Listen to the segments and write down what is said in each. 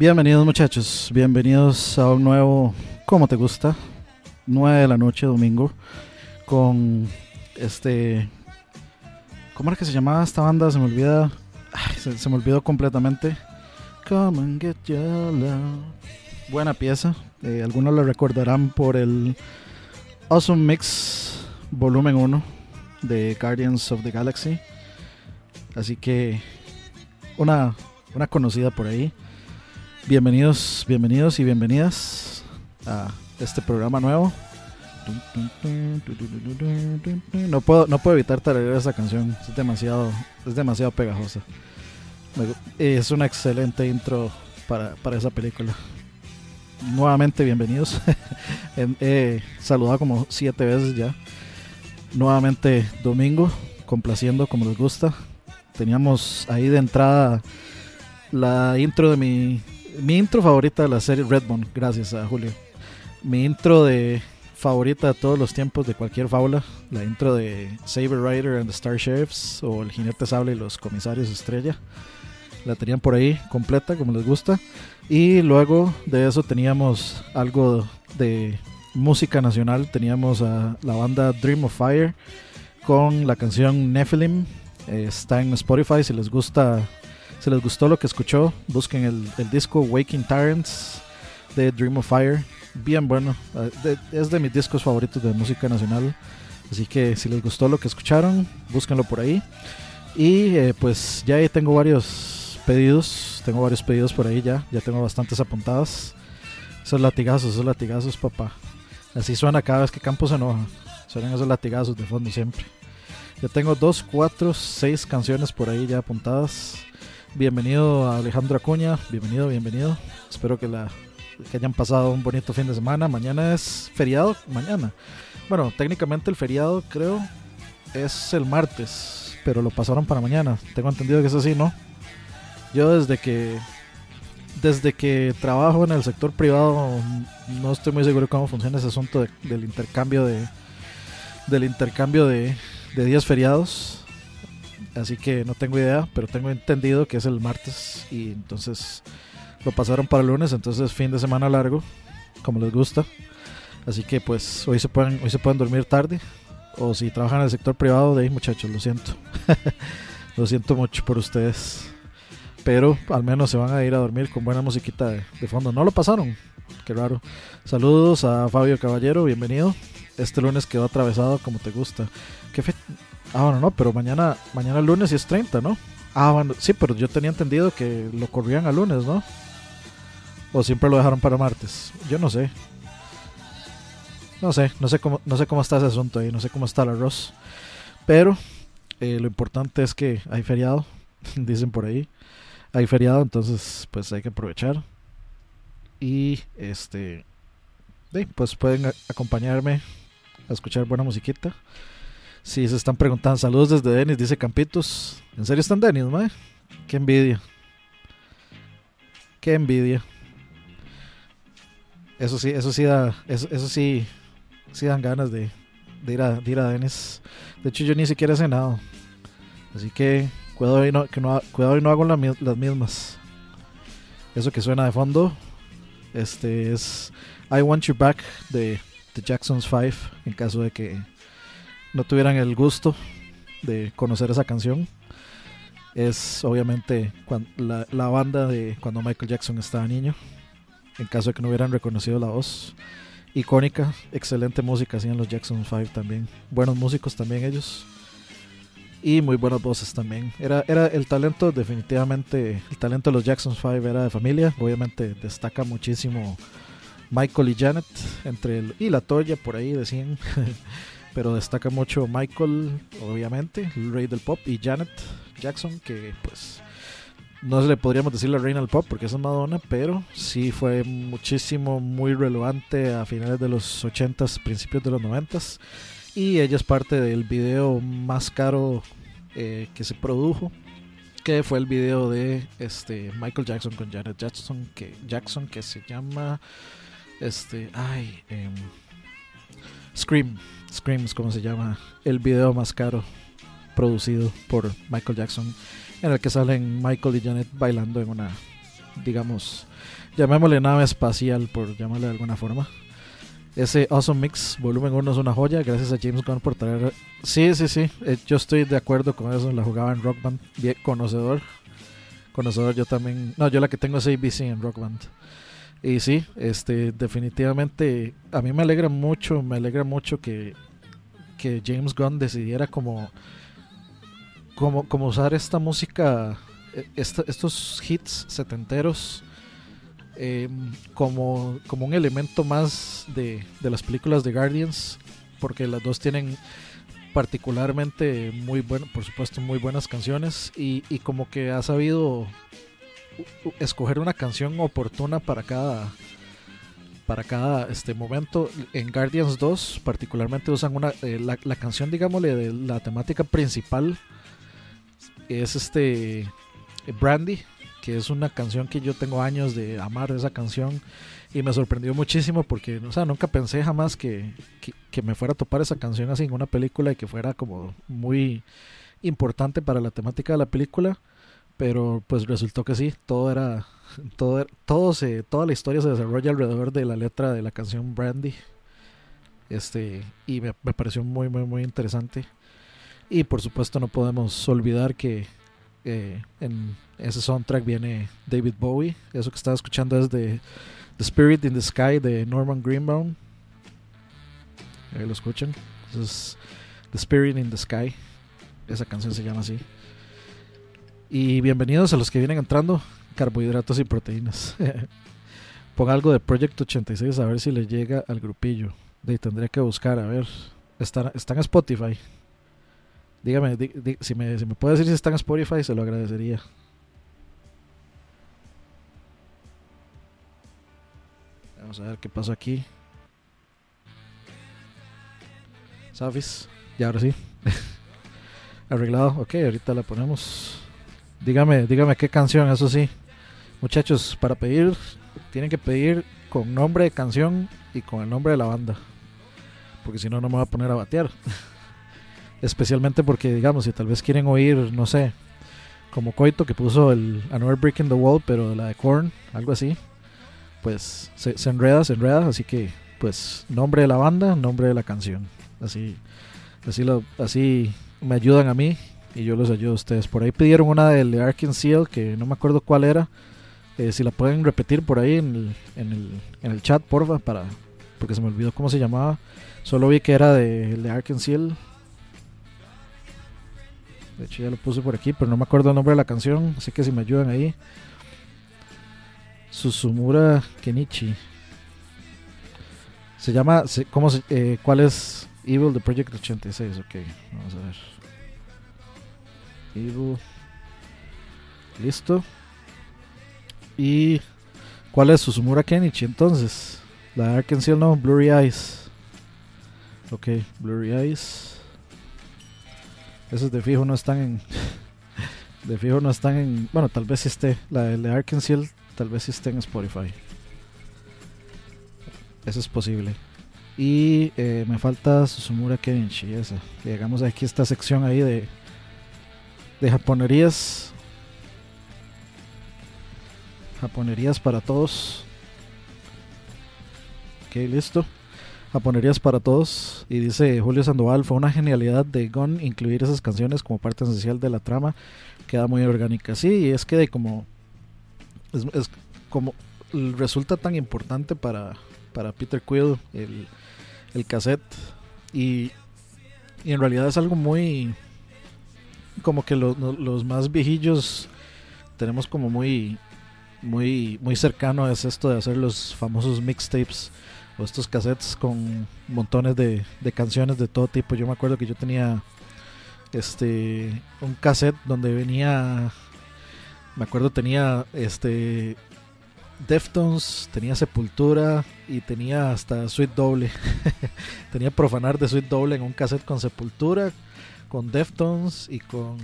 Bienvenidos muchachos, bienvenidos a un nuevo ¿Cómo te gusta? 9 de la noche, domingo, con este... ¿Cómo era que se llamaba esta banda? Se me olvida. se, me olvidó completamente. Come and get your love. Buena pieza. Eh, algunos la recordarán por el Awesome Mix Volumen 1 de Guardians of the Galaxy. Así que una, una conocida por ahí. Bienvenidos, bienvenidos y bienvenidas a este programa nuevo. No puedo, no puedo evitar tararear esa canción, es demasiado, es demasiado pegajosa. Es una excelente intro para, para esa película. Nuevamente bienvenidos. He saludado como siete veces ya. Nuevamente domingo, complaciendo como les gusta. Teníamos ahí de entrada la intro de mi mi intro favorita de la serie Redbone, gracias a Julio. Mi intro de favorita de todos los tiempos de cualquier fábula, la intro de Saber Rider and the Star Sheriffs o El Jinete Sable y los Comisarios Estrella. La tenían por ahí completa, como les gusta. Y luego de eso teníamos algo de música nacional. Teníamos a la banda Dream of Fire con la canción Nephilim. Eh, está en Spotify si les gusta si les gustó lo que escuchó, busquen el, disco Waking Tyrants de Dream of Fire. Bien bueno. Ah, es de mis discos favoritos de música nacional. Así que si les gustó lo que escucharon, búsquenlo por ahí. Y eh, pues ya ahí tengo varios pedidos. Tengo varios pedidos por ahí ya. Ya tengo bastantes apuntadas. Esos latigazos, esos latigazos, papá. Así suena cada vez que Campos se enoja. Suenan esos latigazos de fondo siempre. Ya tengo dos, cuatro, seis canciones por ahí ya apuntadas. Bienvenido a Alejandro Acuña, bienvenido, bienvenido. Espero que, la, que hayan pasado un bonito fin de semana. Mañana es feriado, mañana. Bueno, técnicamente el feriado creo es el martes, pero lo pasaron para mañana. Tengo entendido que es así, ¿no? Yo desde que desde que trabajo en el sector privado no estoy muy seguro cómo funciona ese asunto del intercambio de del intercambio de, de días feriados así que no tengo idea, pero tengo entendido que es el martes y entonces lo pasaron para el lunes, entonces fin de semana largo, como les gusta. Así que pues hoy se pueden, hoy se pueden dormir tarde. O si trabajan en el sector privado, de ahí muchachos, lo siento. lo siento mucho por ustedes. Pero al menos se van a ir a dormir con buena musiquita de, fondo. No lo pasaron. Qué raro. Saludos a Fabio Caballero, bienvenido. Este lunes quedó atravesado como te gusta. ¿Qué fe Ah, bueno, no, pero mañana, mañana lunes y es 30, ¿no? Ah, bueno, sí, pero yo tenía entendido que lo corrían a lunes, ¿no? O siempre lo dejaron para martes. Yo no sé. No sé, no sé cómo, no sé cómo está ese asunto ahí, no sé cómo está el arroz. Pero eh, lo importante es que hay feriado, dicen por ahí. Hay feriado, entonces pues hay que aprovechar. Y este, pues pueden acompañarme a escuchar buena musiquita. Si se están preguntando, saludos desde Denis, dice Campitos. ¿En serio están Denis, mae? Qué envidia. Qué envidia. Eso sí, eso sí da, eso, sí, sí dan ganas de, ir a, ir a Denis. De hecho, yo ni siquiera he cenado. Así que cuidado y no, que no, cuidado y no hago las mismas. Eso que suena de fondo, este es I Want You Back de The Jacksons 5, en caso de que no tuvieran el gusto de conocer esa canción. Es obviamente la, la, banda de cuando Michael Jackson estaba niño. En caso de que no hubieran reconocido la voz. Icónica, excelente música hacían los Jackson 5 también. Buenos músicos también ellos. Y muy buenas voces también. Era, era el talento, definitivamente, el talento de los Jackson 5 era de familia. Obviamente destaca muchísimo Michael y Janet entre el, y la Toya por ahí decían. pero destaca mucho Michael, obviamente, el rey del pop, y Janet Jackson, que pues no le podríamos decir la reina del pop porque es Madonna, pero sí fue muchísimo, muy relevante a finales de los 80s, principios de los 90s, y ella es parte del video más caro eh, que se produjo que fue el video de este Michael Jackson con Janet Jackson que Jackson que se llama este ay em, Scream Scream es como se llama el video más caro producido por Michael Jackson en el que salen Michael y Janet bailando en una digamos llamémosle nave espacial por llamarle de alguna forma ese Awesome Mix Volumen 1 es una joya. Gracias a James Gunn por traer. Sí, sí, sí. Eh, yo estoy de acuerdo con eso. La jugaba en Rock Band. Conocedor. Conocedor, yo también. No, yo la que tengo es ABC en Rock Band. Y sí, este, definitivamente. A mí me alegra mucho. Me alegra mucho que, que James Gunn decidiera como. Como, como usar esta música. E, estos hits setenteros Em, como, como un elemento más de, las películas de Guardians, porque las dos tienen particularmente muy bueno, por supuesto, muy buenas canciones y, como que ha sabido escoger una canción oportuna para cada para cada este momento. En Guardians 2 particularmente usan una eh, la, canción digámosle de la temática principal es este Brandy que es una canción que yo tengo años de amar esa canción y me sorprendió muchísimo porque, o sea, nunca pensé jamás que, me fuera a topar esa canción así en una película y que fuera como muy importante para la temática de la película, pero pues resultó que sí, todo era, todo, todo se, toda la historia se desarrolla alrededor de la letra de la canción Brandy, este, y me, pareció muy, muy, muy interesante. Y por supuesto no podemos olvidar que eh, en ese soundtrack viene David Bowie. Eso que estaba escuchando es de The Spirit in the Sky de Norman Greenbaum. Ahí lo escuchan. Es The Spirit in the Sky. Esa canción se llama así. Y bienvenidos a los que vienen entrando. Carbohidratos y proteínas. Ponga algo de Project 86 a ver si le llega al grupillo. De tendría que buscar, a ver. Está, está en Spotify. Dígame, si, me, si me puede decir si está en Spotify, se lo agradecería. Vamos a ver qué pasa aquí. ¿Sabes? Ya ahora sí. Arreglado. Ok, ahorita la ponemos. Dígame, dígame qué canción, eso sí. Muchachos, para pedir, tienen que pedir con nombre de canción y con el nombre de la banda. Porque si no, no me voy a poner a batear. Especialmente porque, digamos, si tal vez quieren oír, no sé, como Coito que puso el Another Brick in the Wall, pero la de Korn, algo así, pues se, enreda, se enreda. Así que, pues, nombre de la banda, nombre de la canción. Así, así, lo, así me ayudan a mí y yo los ayudo a ustedes. Por ahí pidieron una del Ark Seal, que no me acuerdo cuál era. Eh, si la pueden repetir por ahí en el, en el, en el chat, porfa, para, porque se me olvidó cómo se llamaba. Solo vi que era de, de Ark Seal de hecho, ya lo puse por aquí, pero no me acuerdo el nombre de la canción. Así que si me ayudan ahí. Susumura Kenichi. Se llama. ¿cómo eh, ¿Cuál es Evil de Project 86? Ok, vamos a ver. Listo. ¿Y cuál es Susumura Kenichi entonces? La Arkansas no, Blurry Eyes. Ok, Blurry Eyes. Esos de fijo no están en. De fijo no están en. Bueno, tal vez esté. La de Arkansas tal vez esté en Spotify. Eso es posible. Y eh, me falta Susumura Kenichi, esa. Llegamos aquí a esta sección ahí de. De japonerías. Japonerías para todos. Ok, listo. Japonerías para todos. Y dice Julio Sandoval, fue una genialidad de Gon incluir esas canciones como parte esencial de la trama. Queda muy orgánica. Sí, y es que de como... Es, como... Resulta tan importante para, para Peter Quill el, el cassette. Y, y en realidad es algo muy... Como que los más viejillos tenemos como muy... Muy, muy cercano es esto de hacer los famosos mixtapes estos cassettes con montones de, canciones de todo tipo. Yo me acuerdo que yo tenía este un cassette donde venía me acuerdo tenía este Deftones, tenía Sepultura y tenía hasta Sweet Doble. tenía Profanar de Sweet Doble en un cassette con Sepultura, con Deftones y con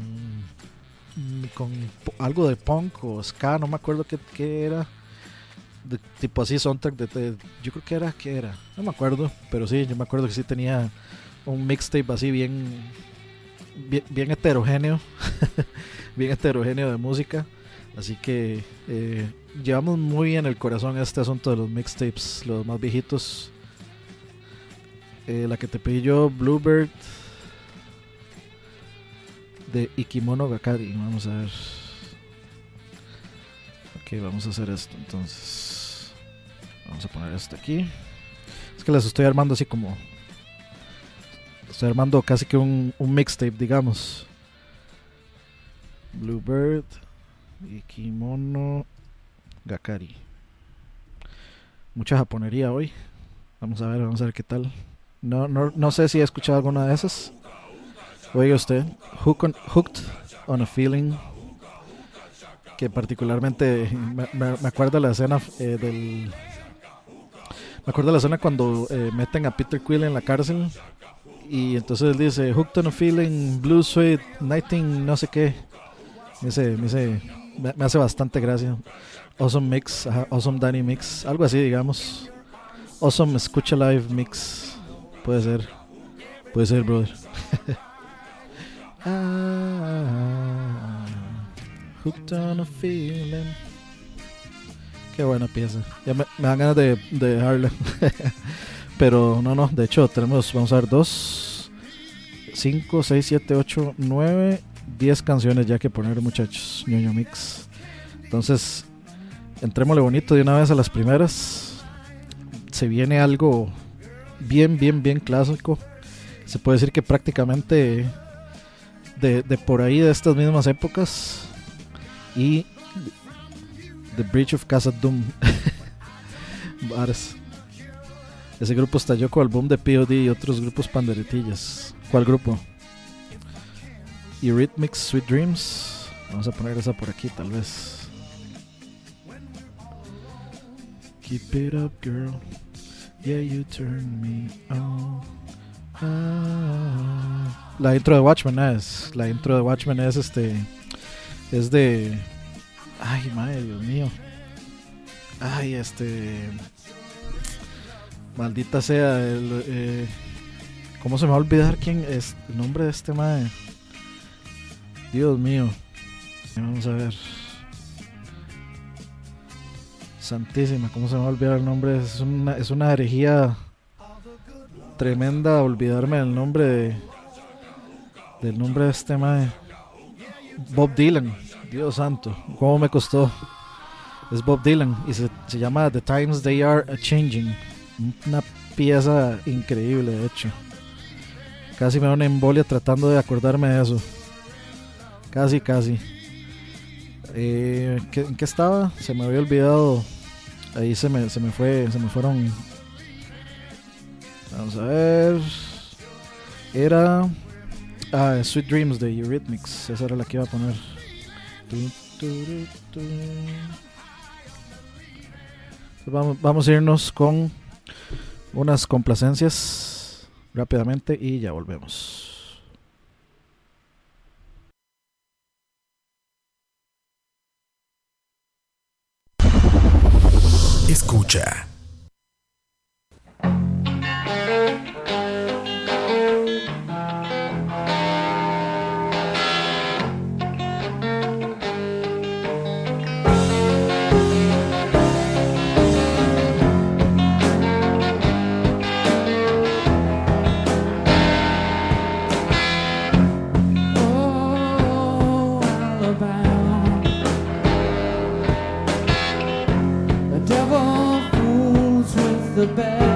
con algo de punk o ska, no me acuerdo qué, qué era. De, tipo así, soundtrack de, Yo creo que era, ¿qué era? No me acuerdo, pero sí, yo me acuerdo que sí tenía un mixtape así bien, bien, heterogéneo, bien heterogéneo de música. Así que eh, llevamos muy en el corazón este asunto de los mixtapes, los más viejitos. Eh, la que te pedí yo, Bluebird, de Ikimono Gakari. Vamos a ver. Ok, vamos a hacer esto entonces. Vamos a poner esto aquí. Es que las estoy armando así como. Estoy armando casi que un, un mixtape, digamos. Bluebird, Ikimono Gakari. Mucha japonería hoy. Vamos a ver, vamos a ver qué tal. No, no, no sé si he escuchado alguna de esas. Oiga usted, Hooked on a Feeling, que particularmente me, me, acuerdo la escena eh, del... Me acuerdo la escena cuando eh, meten a Peter Quill en la cárcel y entonces él dice Hooked on a Feeling, Blue Sweet, Nighting, no sé qué. Me, dice, me, me, hace bastante gracia. Awesome Mix, Awesome Danny Mix, algo así digamos. Awesome Escucha Live Mix, puede ser, puede ser, brother. Hooked on a feeling. Qué buena pieza. Ya me, dan ganas de, de dejarla. Pero no, no. De hecho, tenemos, vamos a ver, dos, cinco, seis, siete, ocho, nueve, diez canciones ya que poner, muchachos. ñoño mix. Entonces, entrémosle bonito de una vez a las primeras. Se viene algo bien, bien, bien clásico. Se puede decir que prácticamente de, de por ahí, de estas mismas épocas. Y The Bridge of Casa Doom. Ese grupo estalló con el boom de POD y otros grupos panderetillas. ¿Cuál grupo? Eurythmics Sweet Dreams. Vamos a poner esa por aquí, tal vez. Keep it up, girl. Yeah, you turn me on. La intro de Watchmen es. La intro de Watchmen es este. Es de. Ay, madre, Dios mío. Ay, este. Maldita sea. El, eh, ¿Cómo se me va a olvidar quién es el nombre de este madre? Dios mío. Vamos a ver. Santísima, ¿cómo se me va a olvidar el nombre? Es una, es una herejía tremenda olvidarme el nombre de del nombre de este mae. Bob Dylan. Dios santo, cómo me costó. Es Bob Dylan y se, llama The Times They Are a Changing. Una pieza increíble, de hecho. Casi me da una embolia tratando de acordarme de eso. Casi, casi. Eh, ¿En qué estaba? Se me había olvidado. Ahí se me, se me fue, se me fueron. Vamos a ver. Era Ah, Sweet Dreams de Eurythmics. Esa era la que iba a poner. Vamos, vamos a irnos con unas complacencias rápidamente y ya volvemos. Escucha. The best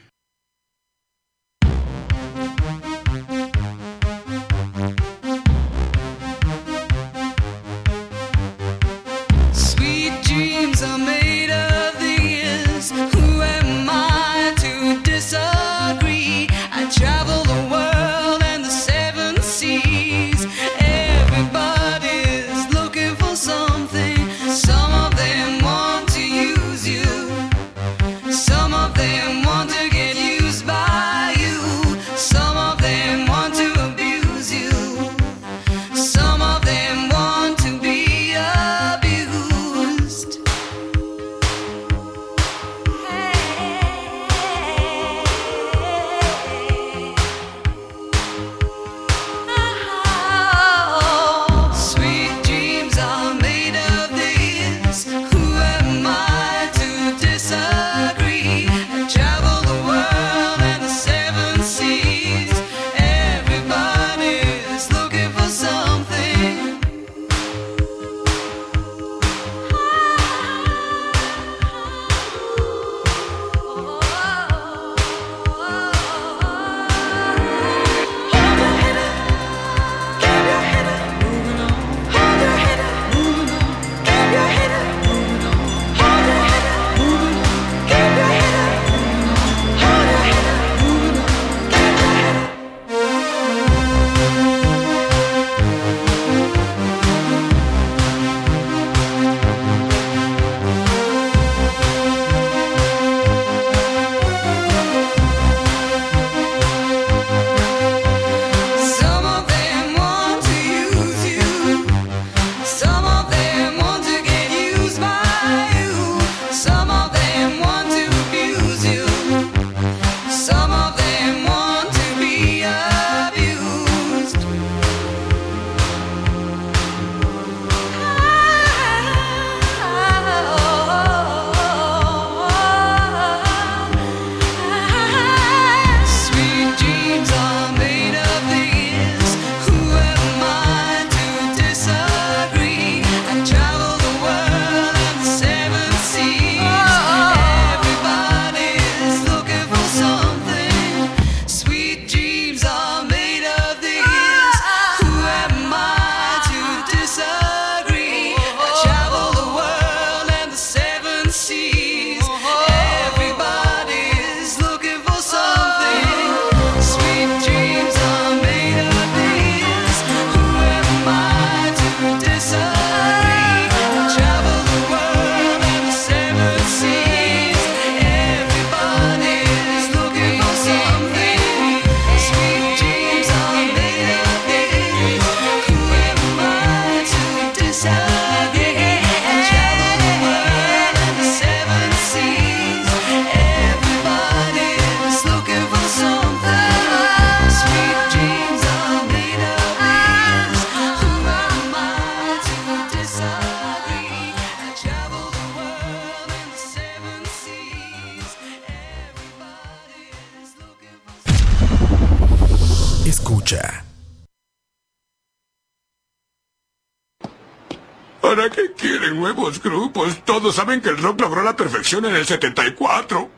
Todos saben que el rock logró la perfección en el 74.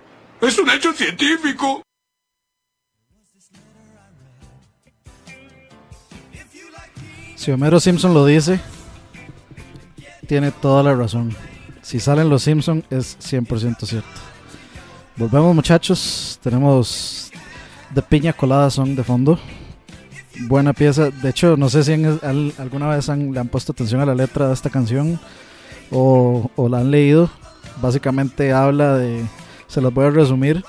Es un hecho científico. Si Homero Simpson lo dice, tiene toda la razón. Si salen los Simpson es 100% cierto. Volvemos muchachos, tenemos The Piña Colada Song de fondo. Buena pieza, de hecho no sé si al- alguna vez han- le han puesto atención a la letra de esta canción o, la han leído. Básicamente habla de, se los voy a resumir,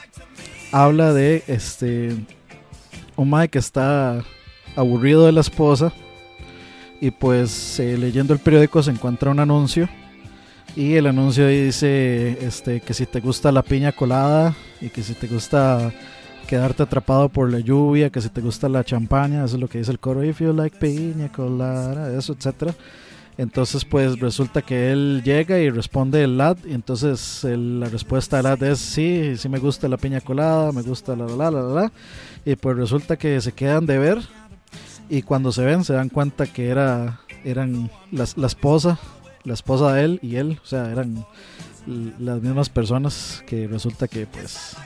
habla de este un mae que está aburrido de la esposa y pues eh, leyendo el periódico se encuentra un anuncio y el anuncio dice este que si te gusta la piña colada y que si te gusta quedarte atrapado por la lluvia, que si te gusta la champaña, eso es lo que dice el coro, if you like piña colada, eso, etcétera. Entonces, pues resulta que él llega y responde el lad. Y entonces el- la respuesta del lad es: Sí, sí me gusta la piña colada, me gusta la la la la la. la". Y pues resulta que se quedan de ver. Y cuando se ven, se dan cuenta que era eran las- la, esposa, la esposa de él y él. O sea, eran las mismas personas que resulta que, pues,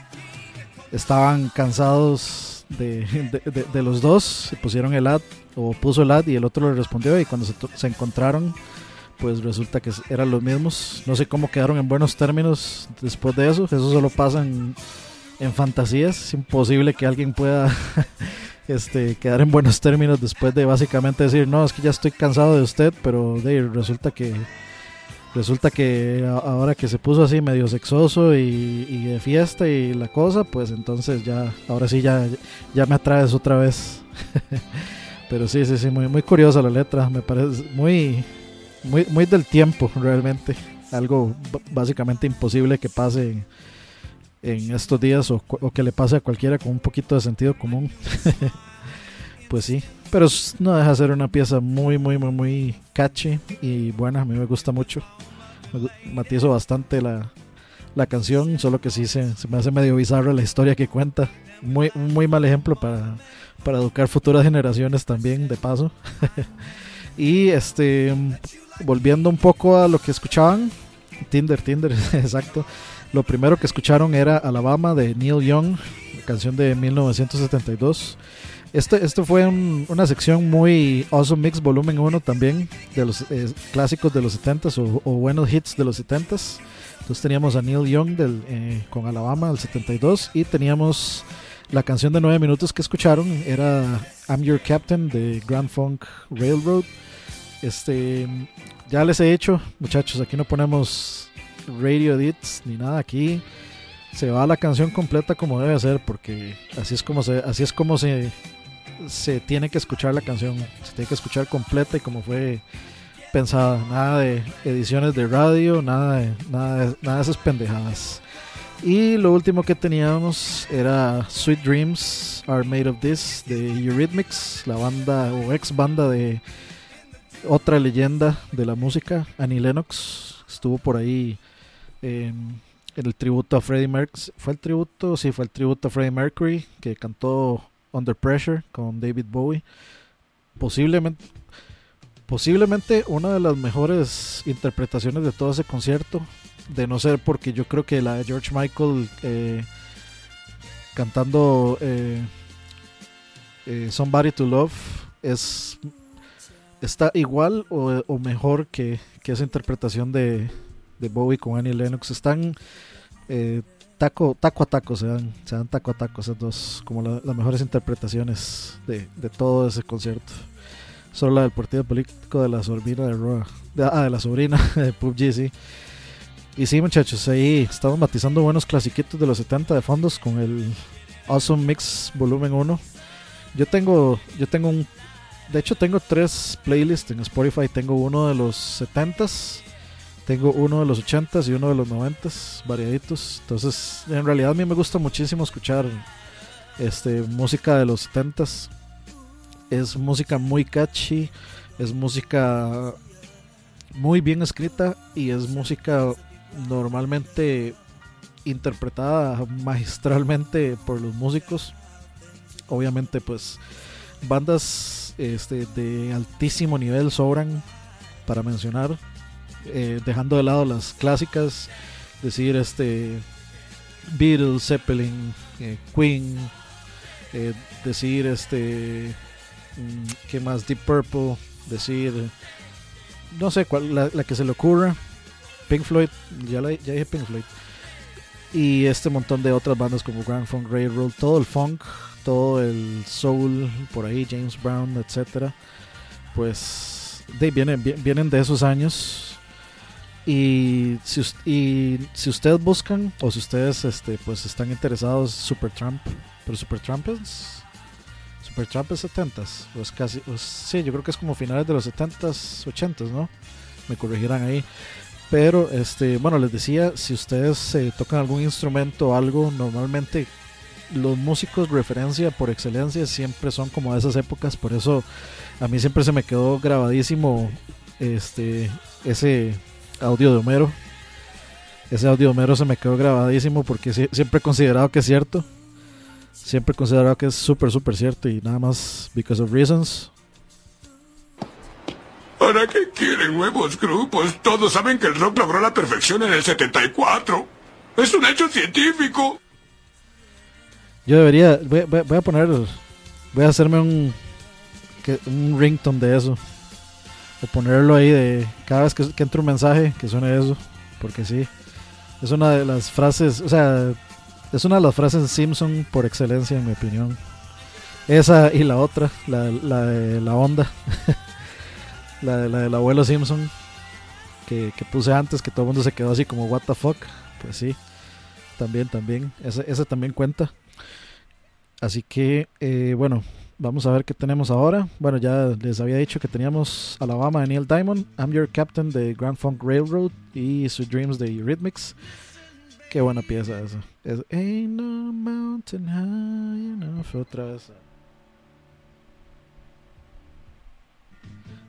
estaban cansados de, de- los dos. Se pusieron el ad o puso el ad y el otro le respondió y cuando se, se encontraron pues resulta que eran los mismos no sé cómo quedaron en buenos términos después de eso eso solo pasa en, en fantasías es imposible que alguien pueda este quedar en buenos términos después de básicamente decir no es que ya estoy cansado de usted pero de resulta que resulta que ahora que se puso así medio sexoso y, de fiesta y la cosa pues entonces ya ahora sí ya ya me atraes otra vez pero sí, sí, sí, muy, muy curiosa la letra. Me parece muy, muy, muy del tiempo, realmente. Algo básicamente imposible que pase en, estos días o que le pase a cualquiera con un poquito de sentido común. pues sí, pero no deja de ser una pieza muy, muy, muy, muy catchy y buena. A mí me gusta mucho. Matizo bastante la, la canción, solo que sí se, se me hace medio bizarra la historia que cuenta. Muy, muy mal ejemplo para, para educar futuras generaciones también, de paso. y este, volviendo un poco a lo que escuchaban, Tinder, Tinder, exacto. Lo primero que escucharon era Alabama de Neil Young, canción de 1972. Este, esto fue un- una sección muy Awesome Mix Volumen 1 también, de los eh, clásicos de los 70s o, buenos hits de los 70s. Entonces teníamos a Neil Young del, eh, con Alabama del 72 y teníamos la canción de 9 minutos que escucharon, era I'm Your Captain de Grand Funk Railroad. Este, ya les he dicho, muchachos, aquí no ponemos radio edits ni nada aquí. Se va la canción completa como debe ser porque así es como se así es como se se tiene que escuchar la canción, se tiene que escuchar completa y como fue pensada, nada de ediciones de radio, nada de nada de, nada de esas pendejadas. Y lo último que teníamos era Sweet Dreams Are Made of This de Eurythmics, la banda o ex banda de otra leyenda de la música, Annie Lennox. Estuvo por ahí en, el tributo a Freddie Mercury. ¿Fue el tributo? Sí, fue el tributo a Freddie Mercury que cantó Under Pressure con David Bowie. Posiblemente, posiblemente una de las mejores interpretaciones de todo ese concierto de no ser porque yo creo que la de George Michael eh, cantando eh, eh, Somebody to Love es está igual o, mejor que, que esa interpretación de, de Bowie con Annie Lennox están eh, taco, taco a taco se dan, se dan taco a taco esas dos como la- las mejores interpretaciones de, de todo ese concierto solo la del partido político de la sobrina de Roa de, ah, la sobrina de PUBG sí y sí, muchachos, ahí estamos matizando buenos clasiquitos de los 70 de fondos con el Awesome Mix Volumen 1. Yo tengo, yo tengo un, de hecho tengo tres playlists en Spotify. Tengo uno de los 70s, tengo uno de los 80s y uno de los 90s, variaditos. Entonces, en realidad a mí me gusta muchísimo escuchar este música de los 70s. Es música muy catchy, es música muy bien escrita y es música normalmente interpretada magistralmente por los músicos. Obviamente, pues bandas este, de altísimo nivel sobran para mencionar, eh, dejando de lado las clásicas, decir este Beatles, Zeppelin, eh, Queen, eh, decir este mm, qué más Deep Purple, decir no sé cuál la, que se le ocurra Pink Floyd, ya, la- ya dije Pink Floyd. Y este montón de otras bandas como Grand Funk Railroad, todo el funk, todo el soul, por ahí, James Brown, etcétera. Pues vienen, vi- vienen de esos años. Y si, y si ustedes buscan, o si ustedes este, pues están interesados, Supertramp, pero Supertramp es. Supertramp es 70s, o es casi. o es- sí, yo creo que es como finales de los 70s, 80s, ¿no? Me corregirán ahí. Pero, este, bueno, les decía, si ustedes eh, tocan algún instrumento o algo, normalmente los músicos referencia por excelencia siempre son como de esas épocas. Por eso a mí siempre se me quedó grabadísimo este, ese audio de Homero. Ese audio de Homero se me quedó grabadísimo porque sie- siempre he considerado que es cierto. Siempre he considerado que es súper, súper cierto y nada más because of reasons. ¿Para qué quieren nuevos grupos? Todos saben que el rock logró la perfección en el 74. Es un hecho científico. Yo debería, voy, voy- voy a poner, voy a hacerme un, un ringtone de eso. O ponerlo ahí de cada vez que, que entre un mensaje que suene eso. Porque sí, es una de las frases, o sea, es una de las frases Simpson por excelencia en mi opinión. Esa y la otra, la, la de la onda. la, de- la del abuelo Simpson. Que, que puse antes, que todo el mundo se quedó así como, what the fuck. Pues sí, también, también. Ese, ese también cuenta. Así que, eh, bueno, vamos a ver qué tenemos ahora. Bueno, ya les había dicho que teníamos Alabama de Neil Diamond, I'm Your Captain de Grand Funk Railroad y Sweet Dreams de Eurythmics. Qué buena pieza esa. Es Ain't no mountain high enough. Otra vez.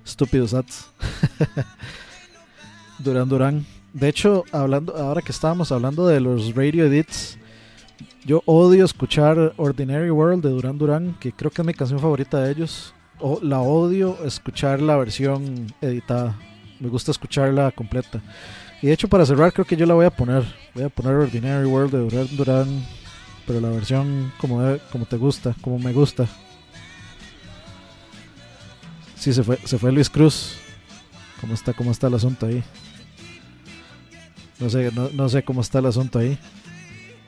Estúpidos ads. Duran Duran. De hecho, hablando, ahora que estábamos hablando de los radio edits, yo odio escuchar Ordinary World de Duran Duran, que creo que es mi canción favorita de ellos. O, la odio escuchar la versión editada. Me gusta escucharla completa. Y de hecho, para cerrar, creo que yo la voy a poner. Voy a poner Ordinary World de Duran Duran, pero la versión como, como te gusta, como me gusta. Sí, se fue, se fue Luis Cruz. ¿Cómo está, cómo está el asunto ahí? No sé, no, no sé cómo está el asunto ahí.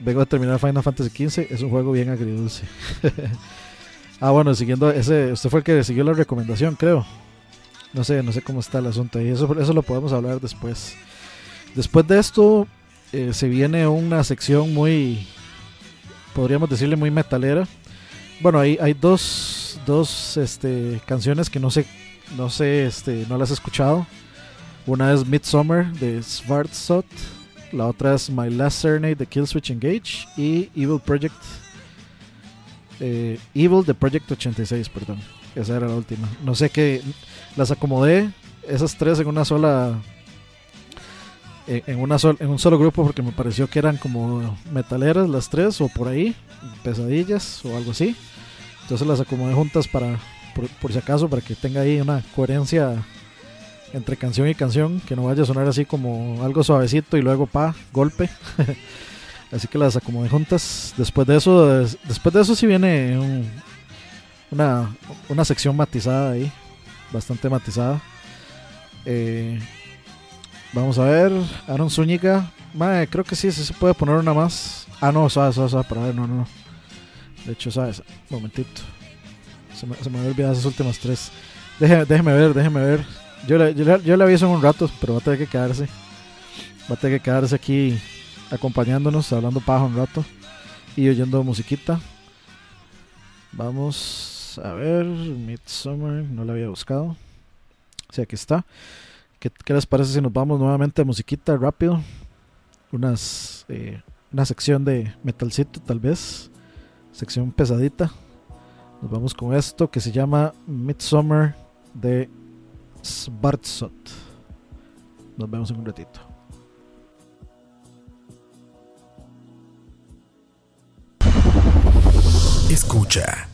Vengo de terminar Final Fantasy XV. Es un juego bien agridulce. ah, bueno, siguiendo ese. Usted fue el que siguió la recomendación, creo. No sé, no sé cómo está el asunto ahí. Eso, eso lo podemos hablar después. Después de esto, eh, se viene una sección muy. Podríamos decirle muy metalera. Bueno, hay, hay dos, dos este, canciones que no sé, no sé, este, no las he escuchado. Una es Midsummer de Svartsot. La otra es My Last Serenade de Killswitch Engage. Y Evil Project. eh, Evil de Project 86, perdón. Esa era la última. No sé qué. Las acomodé. Esas tres en una sola. En, una sol- en un solo grupo porque me pareció que eran como metaleras las tres o por ahí. Pesadillas o algo así. Entonces las acomodé juntas para. Por, por si acaso, para que tenga ahí una coherencia entre canción y canción, que no vaya a sonar así como algo suavecito y luego pa, golpe. así que las acomodé juntas. Después de eso, des- después de eso sí viene un- una, una sección matizada ahí, bastante matizada. Eh, vamos a ver, Aaron Zúñiga, creo que sí, sí se puede poner una más. Ah, no, suave, suave, suave, para ver, no, no, no. De hecho, sabes, momentito. Se me, se había olvidado esas últimas tres. Déjeme, déjeme ver, déjeme ver. Yo le, yo, le, yo le aviso en un rato, pero va a tener que quedarse. Va a tener que quedarse aquí acompañándonos, hablando paja un rato y oyendo musiquita. Vamos a ver, Midsummer, no la había buscado. Sí, aquí está. ¿Qué, qué les parece si nos vamos nuevamente a musiquita rápido? Unas, eh, una sección de metalcito tal vez. Sección pesadita. Nos vamos con esto que se llama Midsummer de Svartsot. Nos vemos en un ratito. Escucha.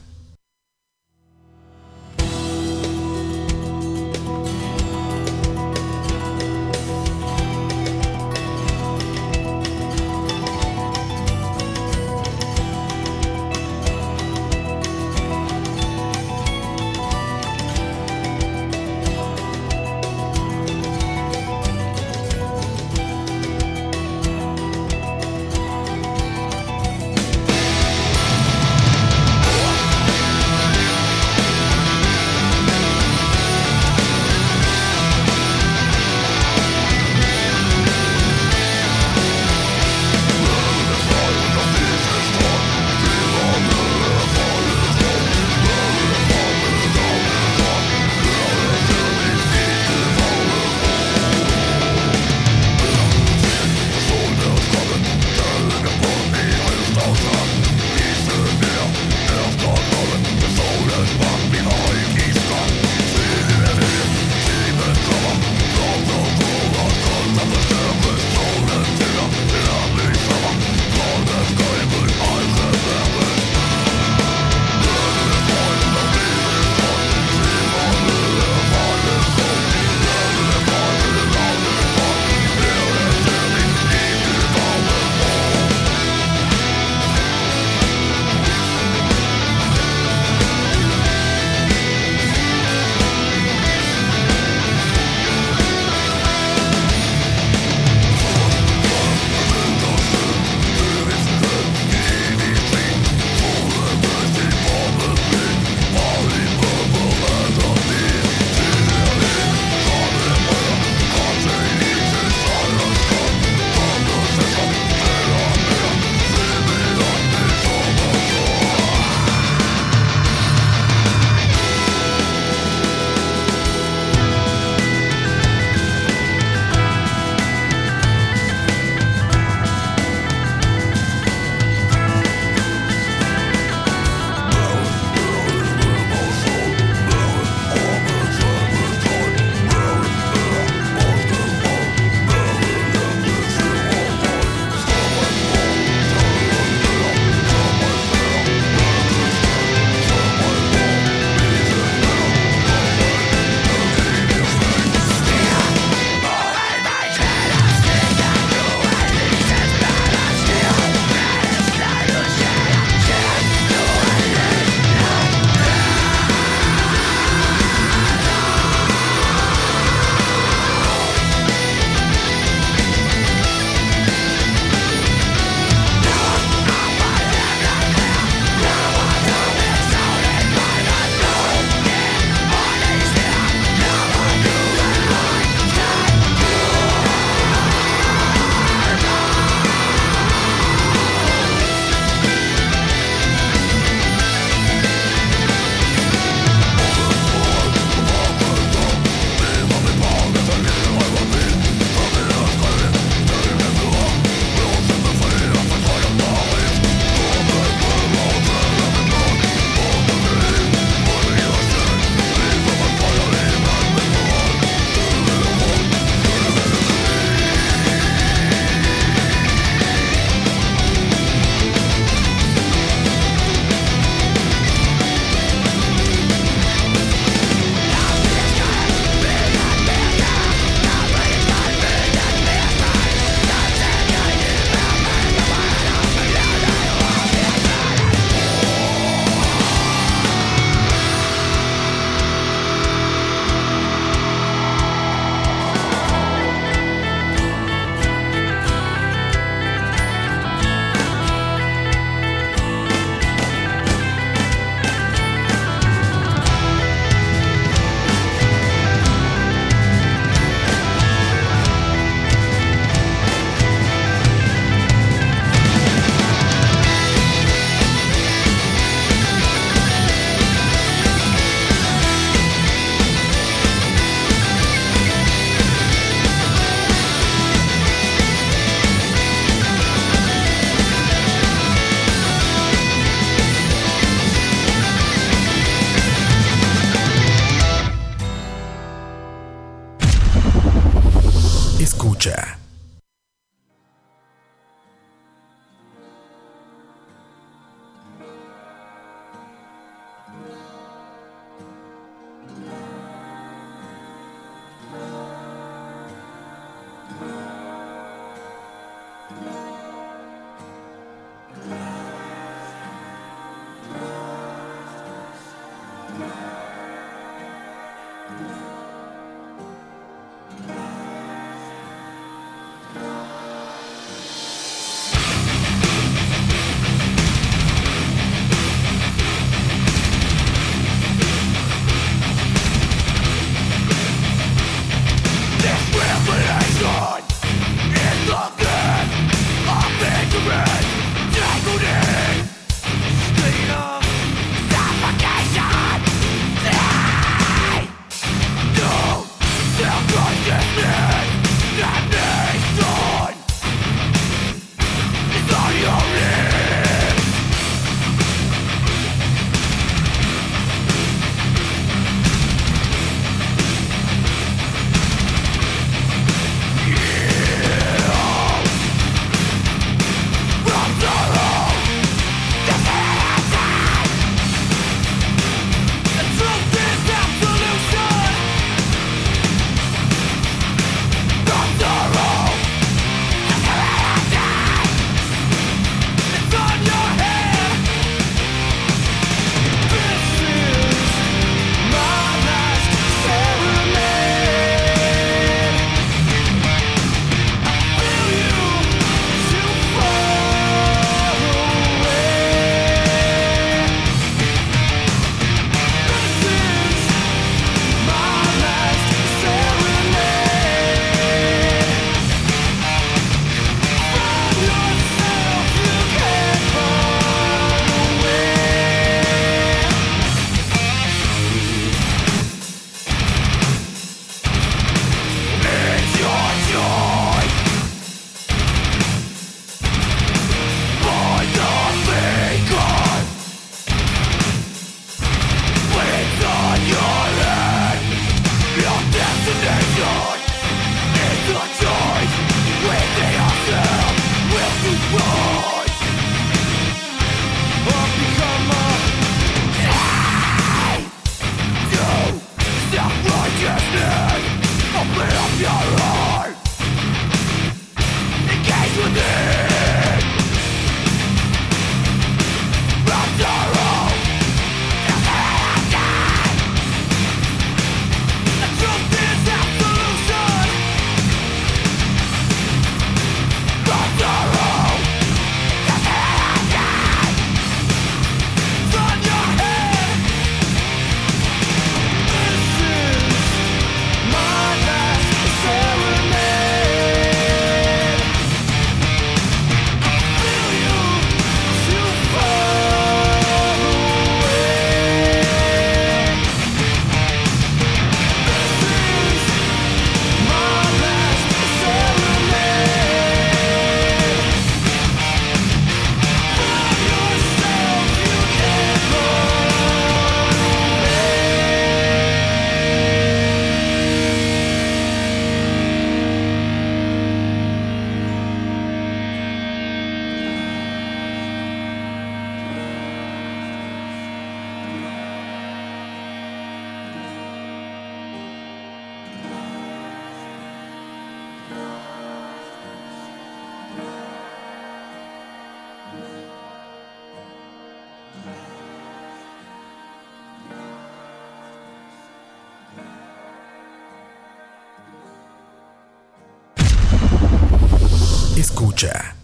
Escucha.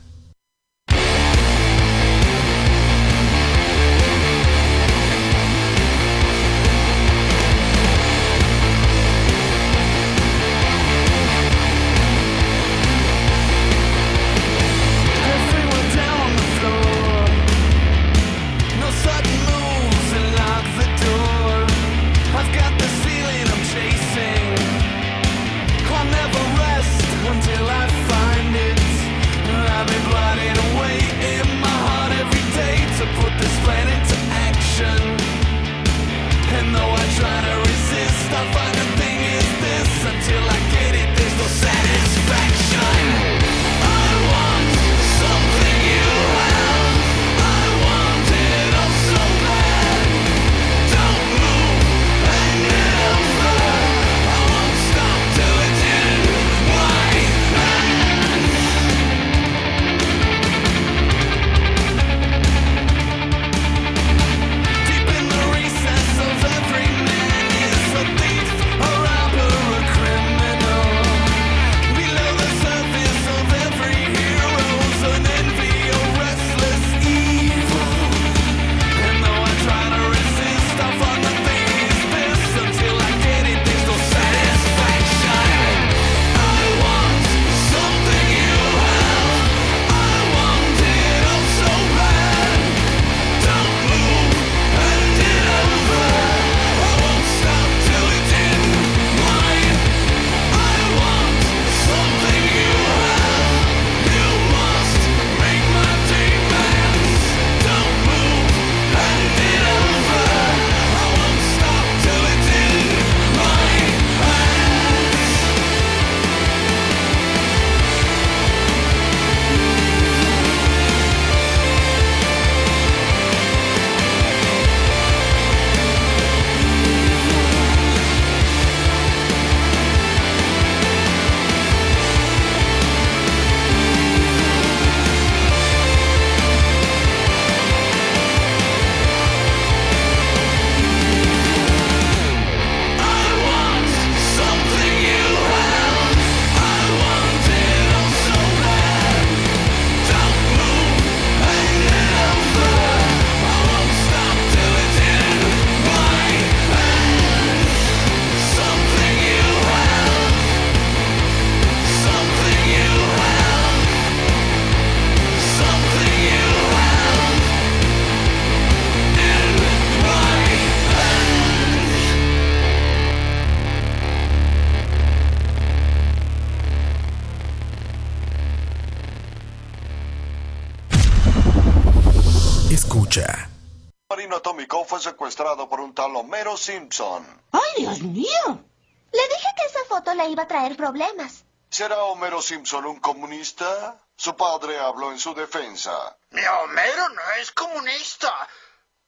Simpson. ¡Ay, Dios mío! Le dije que esa foto le iba a traer problemas. ¿Será Homero Simpson un comunista? Su padre habló en su defensa. Mi Homero no es comunista.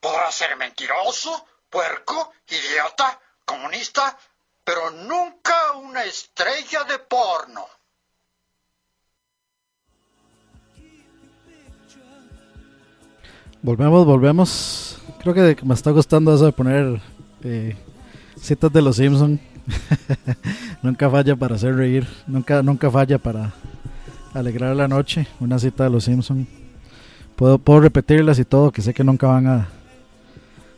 Podrá ser mentiroso, puerco, idiota, comunista, pero nunca una estrella de porno. Volvemos, volvemos. Creo que me está gustando eso de poner citas de los Simpson. nunca falla para hacer reír. Nunca, nunca falla para alegrar la noche. Una cita de los Simpson. Puedo, puedo repetirlas y todo, que sé que nunca van a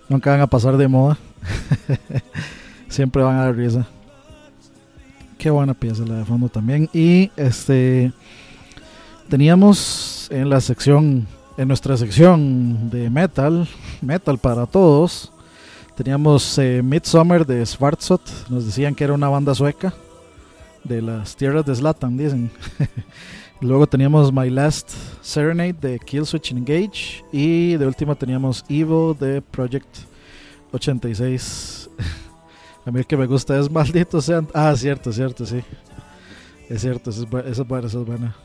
nunca van a pasar de moda. Siempre van a dar risa. Qué buena pieza la de fondo también. Y este teníamos en la sección, en nuestra sección de metal, metal para todos, teníamos eh, Midsummer de Schwarzot. Nos decían que era una banda sueca de las tierras de Slatan, dicen. Luego teníamos My Last Serenade de Killswitch Engage. Y de última teníamos Evo de Project 86. A mí el que me gusta es Maldito sean. Ah, cierto, cierto, sí. Es cierto, esa es buena, esa es buena.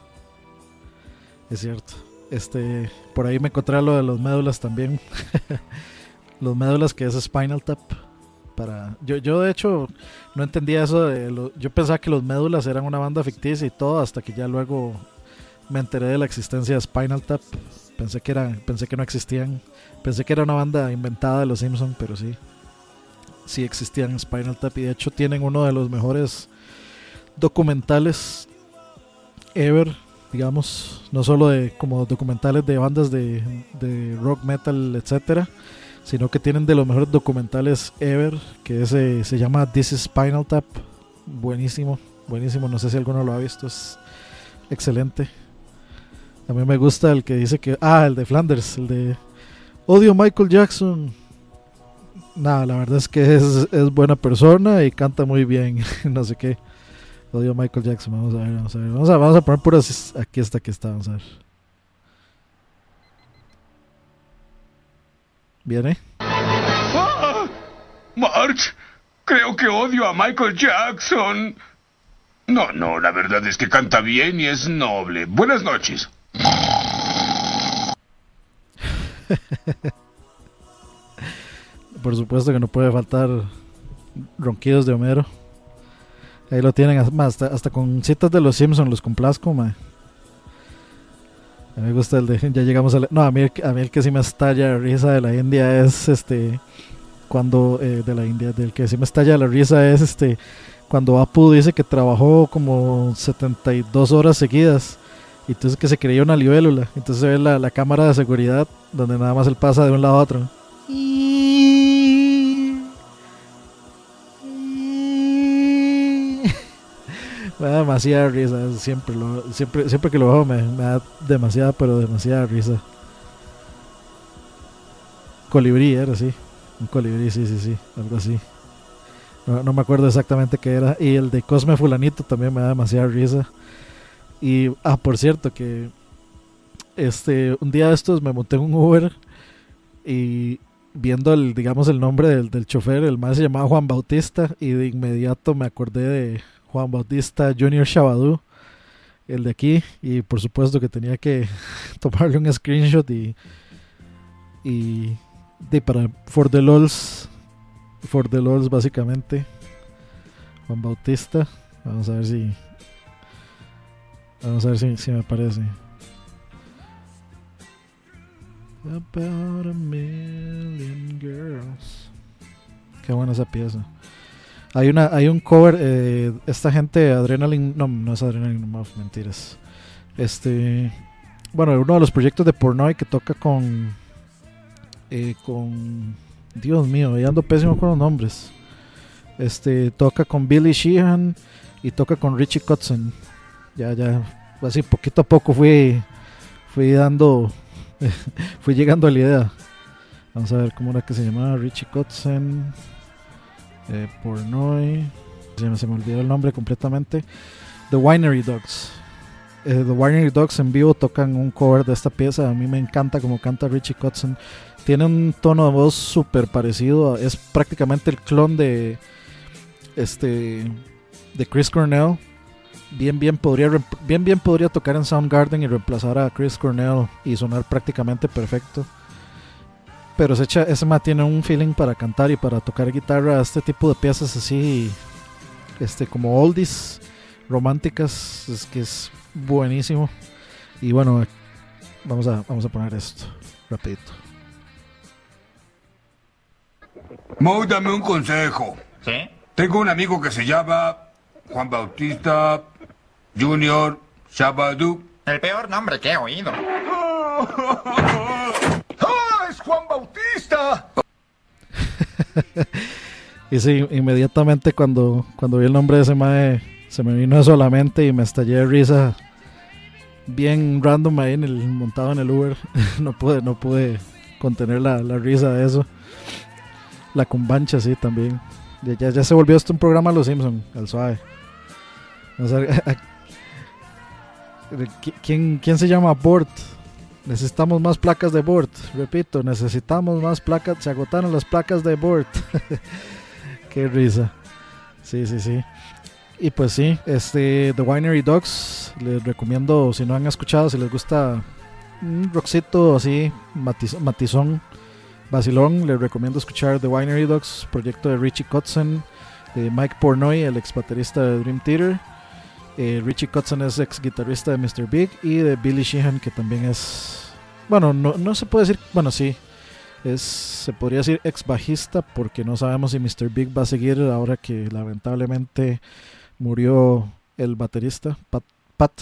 Es cierto. Este, por ahí me encontré lo de los médulas también. los médulas que es Spinal Tap. Para, yo, yo de hecho no entendía eso. De lo- yo pensaba que los médulas eran una banda ficticia y todo hasta que ya luego me enteré de la existencia de Spinal Tap. Pensé que era, pensé que no existían. Pensé que era una banda inventada de los Simpsons, pero sí. Sí existían Spinal Tap y de hecho tienen uno de los mejores documentales ever, digamos, no solo de como documentales de bandas de, de rock, metal, etcétera, sino que tienen de los mejores documentales ever, que ese se llama This is Spinal Tap, buenísimo, buenísimo, no sé si alguno lo ha visto, es excelente. A mí me gusta el que dice que, ah, el de Flanders, el de odio Michael Jackson. Nada, la verdad es que es, es buena persona y canta muy bien, no sé qué. Odio Michael Jackson, vamos a ver, vamos a ver. Vamos a, vamos a poner puras aquí está, aquí está, vamos a ver. ¿Viene? ¡Ah! March, creo que odio a Michael Jackson. No, no, la verdad es que canta bien y es noble. Buenas noches. Por supuesto que no puede faltar ronquidos de Homero. Ahí lo tienen, hasta, hasta con citas de los Simpsons los complazco, ma. A mí me gusta el de, ya llegamos al, no, a mí, a mí el que sí me estalla de risa de la India es este, cuando, eh, de la India, del que sí me estalla la risa es este, cuando Apu dice que trabajó como 72 horas seguidas. Y entonces que se creía una libélula. Entonces se ve la, la cámara de seguridad donde nada más él pasa de un lado a otro. Me da demasiada risa, siempre, siempre, siempre que lo veo me, da demasiada, pero demasiada risa. Colibrí era, sí. Un colibrí, sí, sí, sí, algo así. No, no me acuerdo exactamente qué era. Y el de Cosme Fulanito también me da demasiada risa. Y, ah, por cierto, que este, un día de estos me monté en un Uber y viendo el, digamos, el nombre del, del chofer, el más se llamaba Juan Bautista y de inmediato me acordé de Juan Bautista Junior Shabadú, el de aquí, y por supuesto que tenía que tomarle un screenshot y, y de para for the lols, for the lols básicamente, Juan Bautista, vamos a ver si, vamos a ver si, me aparece. About a million girls. Qué buena esa pieza. Hay una, hay un cover, eh, esta gente Adrenaline, no, no es Adrenaline, no, mentiras. Este, bueno, uno de los proyectos de Pornoy que toca con, eh, con, Dios mío, ya ando pésimo con los nombres. Este, toca con Billy Sheehan y toca con Richie Kotzen. Ya, ya, así poquito a poco fui, fui dando, fui llegando a la idea. Vamos a ver cómo era que se llamaba Richie Kotzen. Eh, Pornoy. Se me, olvidó el nombre completamente. The Winery Dogs. eh, The Winery Dogs en vivo tocan un cover de esta pieza. A mí me encanta como canta Richie Kotzen. Tiene un tono de voz súper parecido. es prácticamente el clon de este de Chris Cornell. Bien, bien podría, bien, bien podría tocar en Soundgarden y reemplazar a Chris Cornell y sonar prácticamente perfecto. Pero se echa, ese ma tiene un feeling para cantar y para tocar guitarra. Este tipo de piezas así, este como oldies, románticas, es que es buenísimo. Y bueno, vamos a, vamos a poner esto rapidito. Mo, dame un consejo. ¿Sí? Tengo un amigo que se llama Juan Bautista Junior Shabadú. El peor nombre que he oído. ¡Ah! ¡Es Juan Bautista! Y sí, inmediatamente cuando, cuando vi el nombre de ese mae, se me vino eso a la mente y me estallé de risa. Bien random ahí en el, montado en el Uber. no pude, no pude contener la, la risa de eso. La cumbancha, sí, también. Ya, ya, se volvió esto un programa de Los Simpson, al suave. O sea, ¿qui- ¿quién, ¿Quién se llama Bort? Necesitamos más placas de Bort. Repito, necesitamos más placas. Se agotaron las placas de Bort. Qué risa. Sí, sí, sí. Y pues sí, este The Winery Dogs, les recomiendo, si no han escuchado, si les gusta un rockcito así, matiz- matizón, vacilón, les recomiendo escuchar The Winery Dogs, proyecto de Richie Kotzen, de Mike Pornoy, el ex baterista de Dream Theater. Eh, Richie Kotzen es ex guitarrista de Mr. Big y de Billy Sheehan, que también es, bueno, no, no se puede decir, bueno, sí, es, se podría decir ex bajista porque no sabemos si Mr. Big va a seguir ahora que lamentablemente murió el baterista Pat, Pat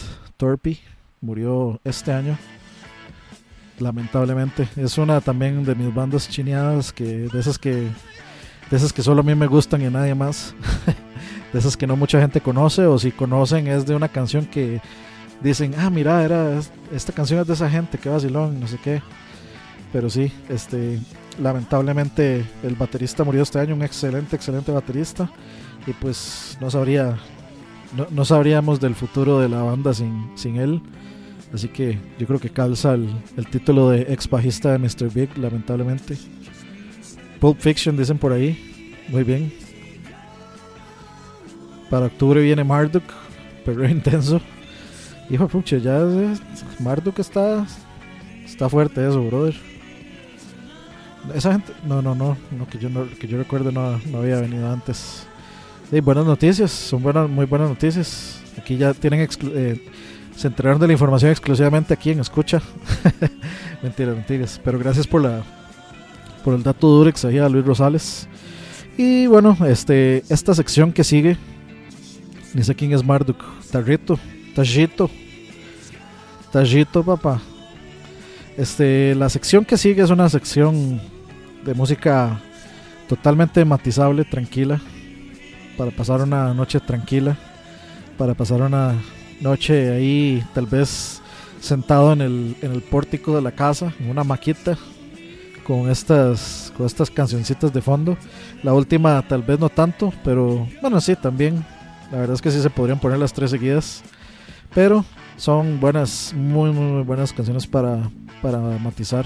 murió este año. Lamentablemente es una también de mis bandas chineadas que de esas que de esas que solo a mí me gustan y a nadie más. de esas que no mucha gente conoce o si conocen es de una canción que dicen, "Ah, mira, era esta canción es de esa gente, qué vacilón, no sé qué." Pero sí, este, lamentablemente el baterista murió este año, un excelente, excelente baterista. Y pues no sabría, no, no sabríamos del futuro de la banda sin, sin él. Así que yo creo que calza el, el título de ex bajista de Mr. Big, lamentablemente. Pulp Fiction dicen por ahí. Muy bien. Para octubre viene Marduk, pero intenso. Hijo pucha, ya es- Marduk está, está fuerte eso, brother. Esa gente, no, no, no, que yo recuerdo no, había venido antes. Sí, buenas noticias, son buenas, muy buenas noticias. Aquí ya tienen, eh, se enteraron de la información exclusivamente aquí en Escucha. mentiras, mentiras. Pero gracias por la, por el dato Durex ahí a Luis Rosales. Y bueno, este, esta sección que sigue, ni sé quién es Marduk, Tarrito, Tajito, Tajito, papá. Este, la sección que sigue es una sección de música totalmente matizable, tranquila, para pasar una noche tranquila, para pasar una noche ahí tal vez sentado en el, en el pórtico de la casa, en una maquita, con estas, con estas cancioncitas de fondo. La última tal vez no tanto, pero bueno, sí, también. La verdad es que sí se podrían poner las tres seguidas. Pero son buenas, muy, muy, buenas canciones para, para matizar.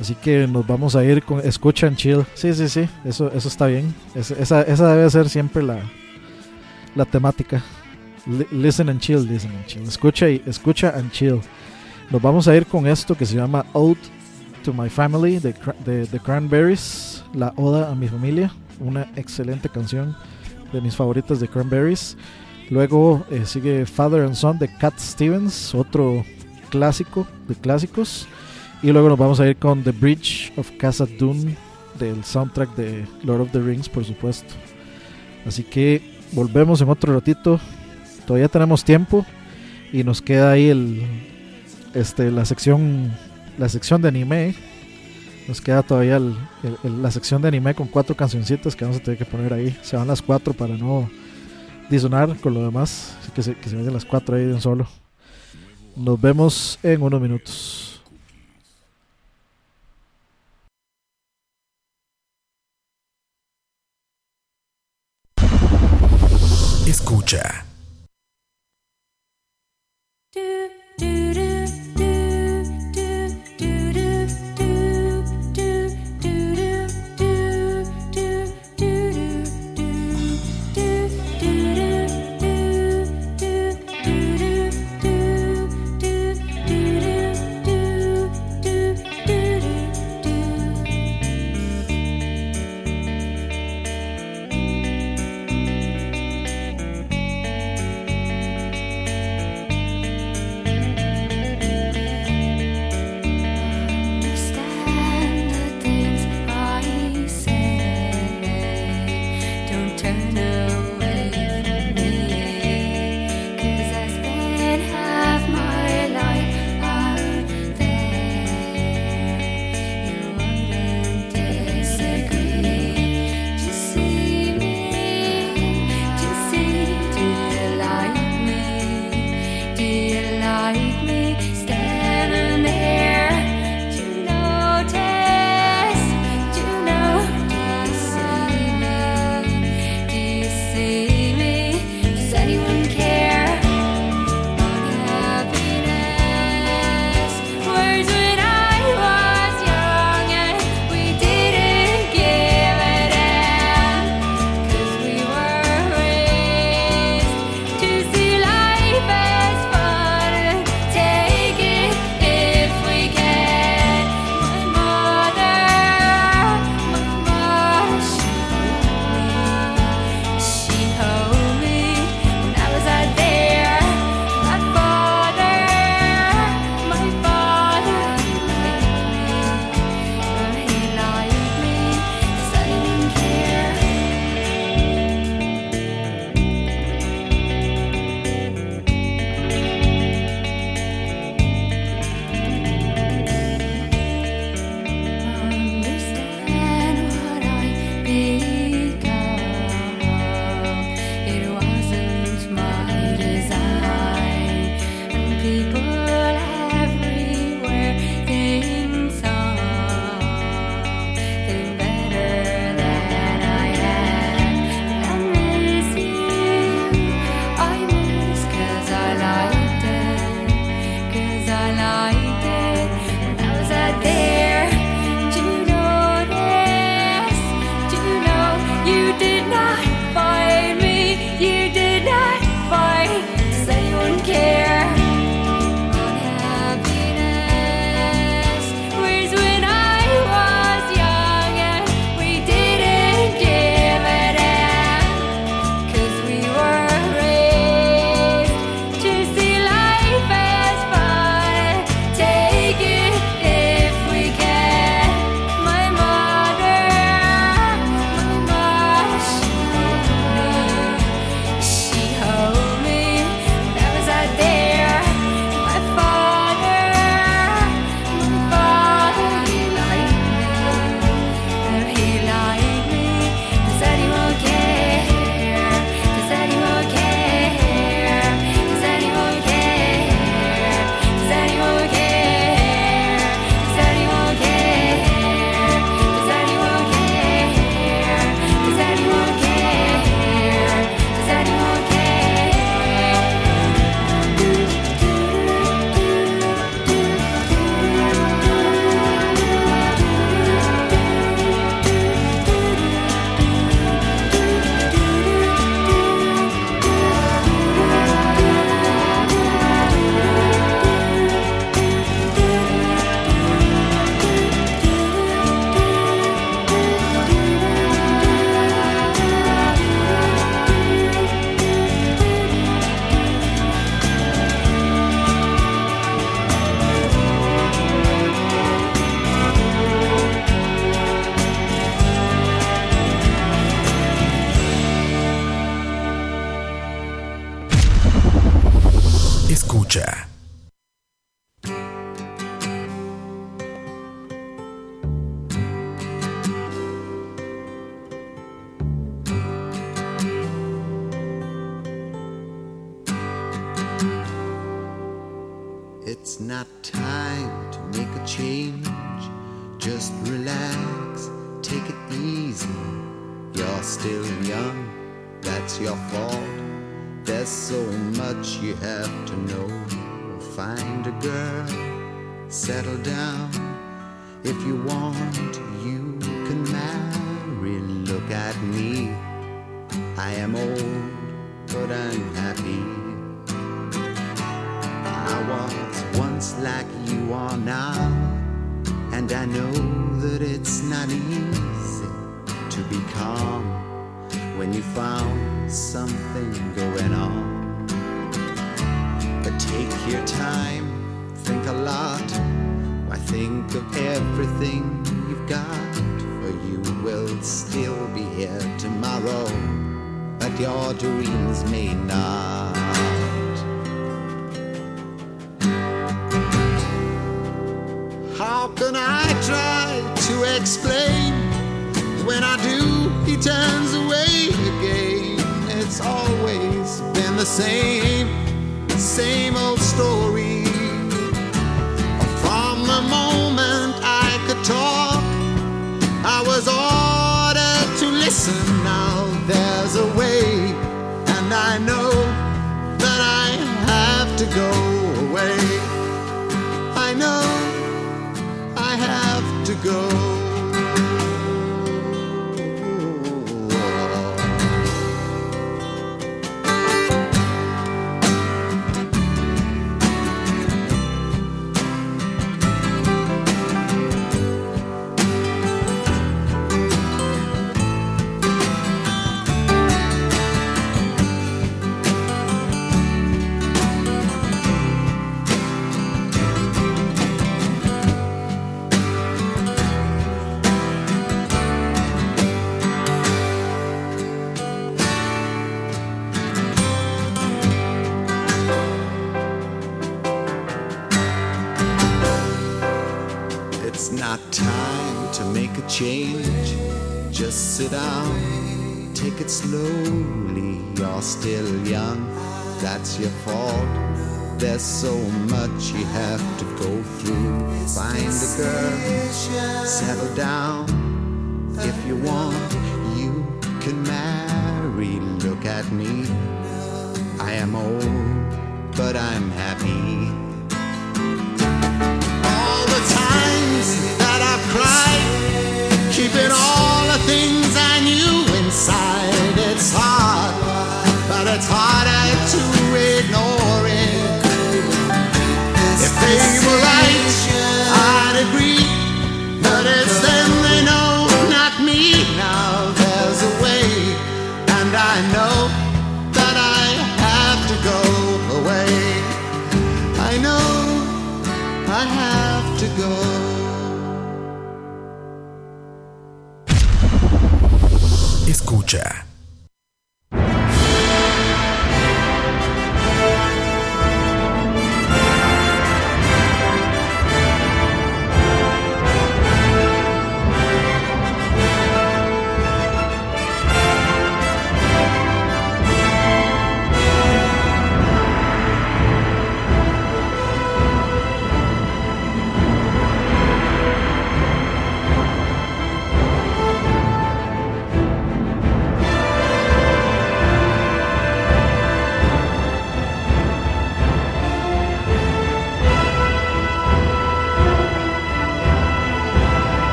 Así que nos vamos a ir con Escucha and Chill. Sí, sí, sí, eso, eso está bien. Es- esa, esa debe ser siempre la, la temática. Li- listen and chill, listen and chill. Escucha y escucha and chill. Nos vamos a ir con esto que se llama Ode to My Family de, de The Cranberries. La Oda a mi familia. Una excelente canción de mis favoritas de Cranberries. Luego eh, sigue Father and Son de Cat Stevens, otro clásico de clásicos. Y luego nos vamos a ir con The Bridge of Casa Dune del soundtrack de Lord of the Rings, por supuesto. Así que volvemos en otro ratito. Todavía tenemos tiempo y nos queda ahí el este la sección la sección de anime. Nos queda todavía la sección de anime con cuatro cancioncitas que vamos a tener que poner ahí. Se van las cuatro para no disonar con lo demás. Así que se, que se vayan las cuatro ahí de un solo. Nos vemos en unos minutos. Escucha.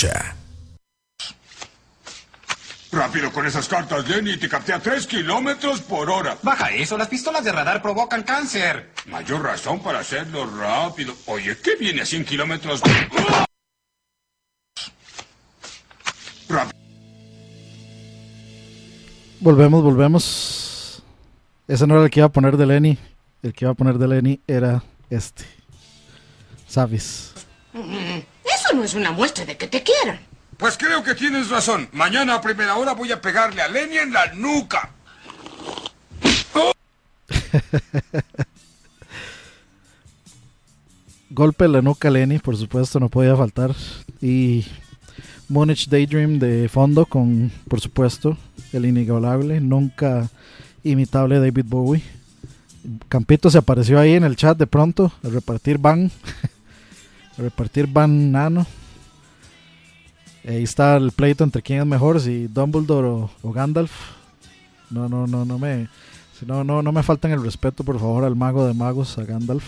Escucha. Rápido con esas cartas, Lenny. Te capté a 3 kilómetros por hora. Baja eso, las pistolas de radar provocan cáncer. Mayor razón para hacerlo rápido. Oye, ¿qué viene a 100 kilómetros? Rápido. Volvemos, volvemos. Ese no era el que iba a poner de Lenny. El que iba a poner de Lenny era este. Savis. No es una muestra de que te quieran. Pues creo que tienes razón. Mañana a primera hora voy a pegarle a Lenny en la nuca. Golpe en la nuca a Lenny, por supuesto, no podía faltar. Y Munich Daydream de fondo con, por supuesto, el inigualable, nunca imitable David Bowie. Campito se apareció ahí en el chat de pronto a repartir ban. repartir ban nano. Ahí está el pleito entre quién es mejor, si Dumbledore o, Gandalf. No, no, no, no me, no, no, no me faltan el respeto, por favor, al mago de magos, a Gandalf.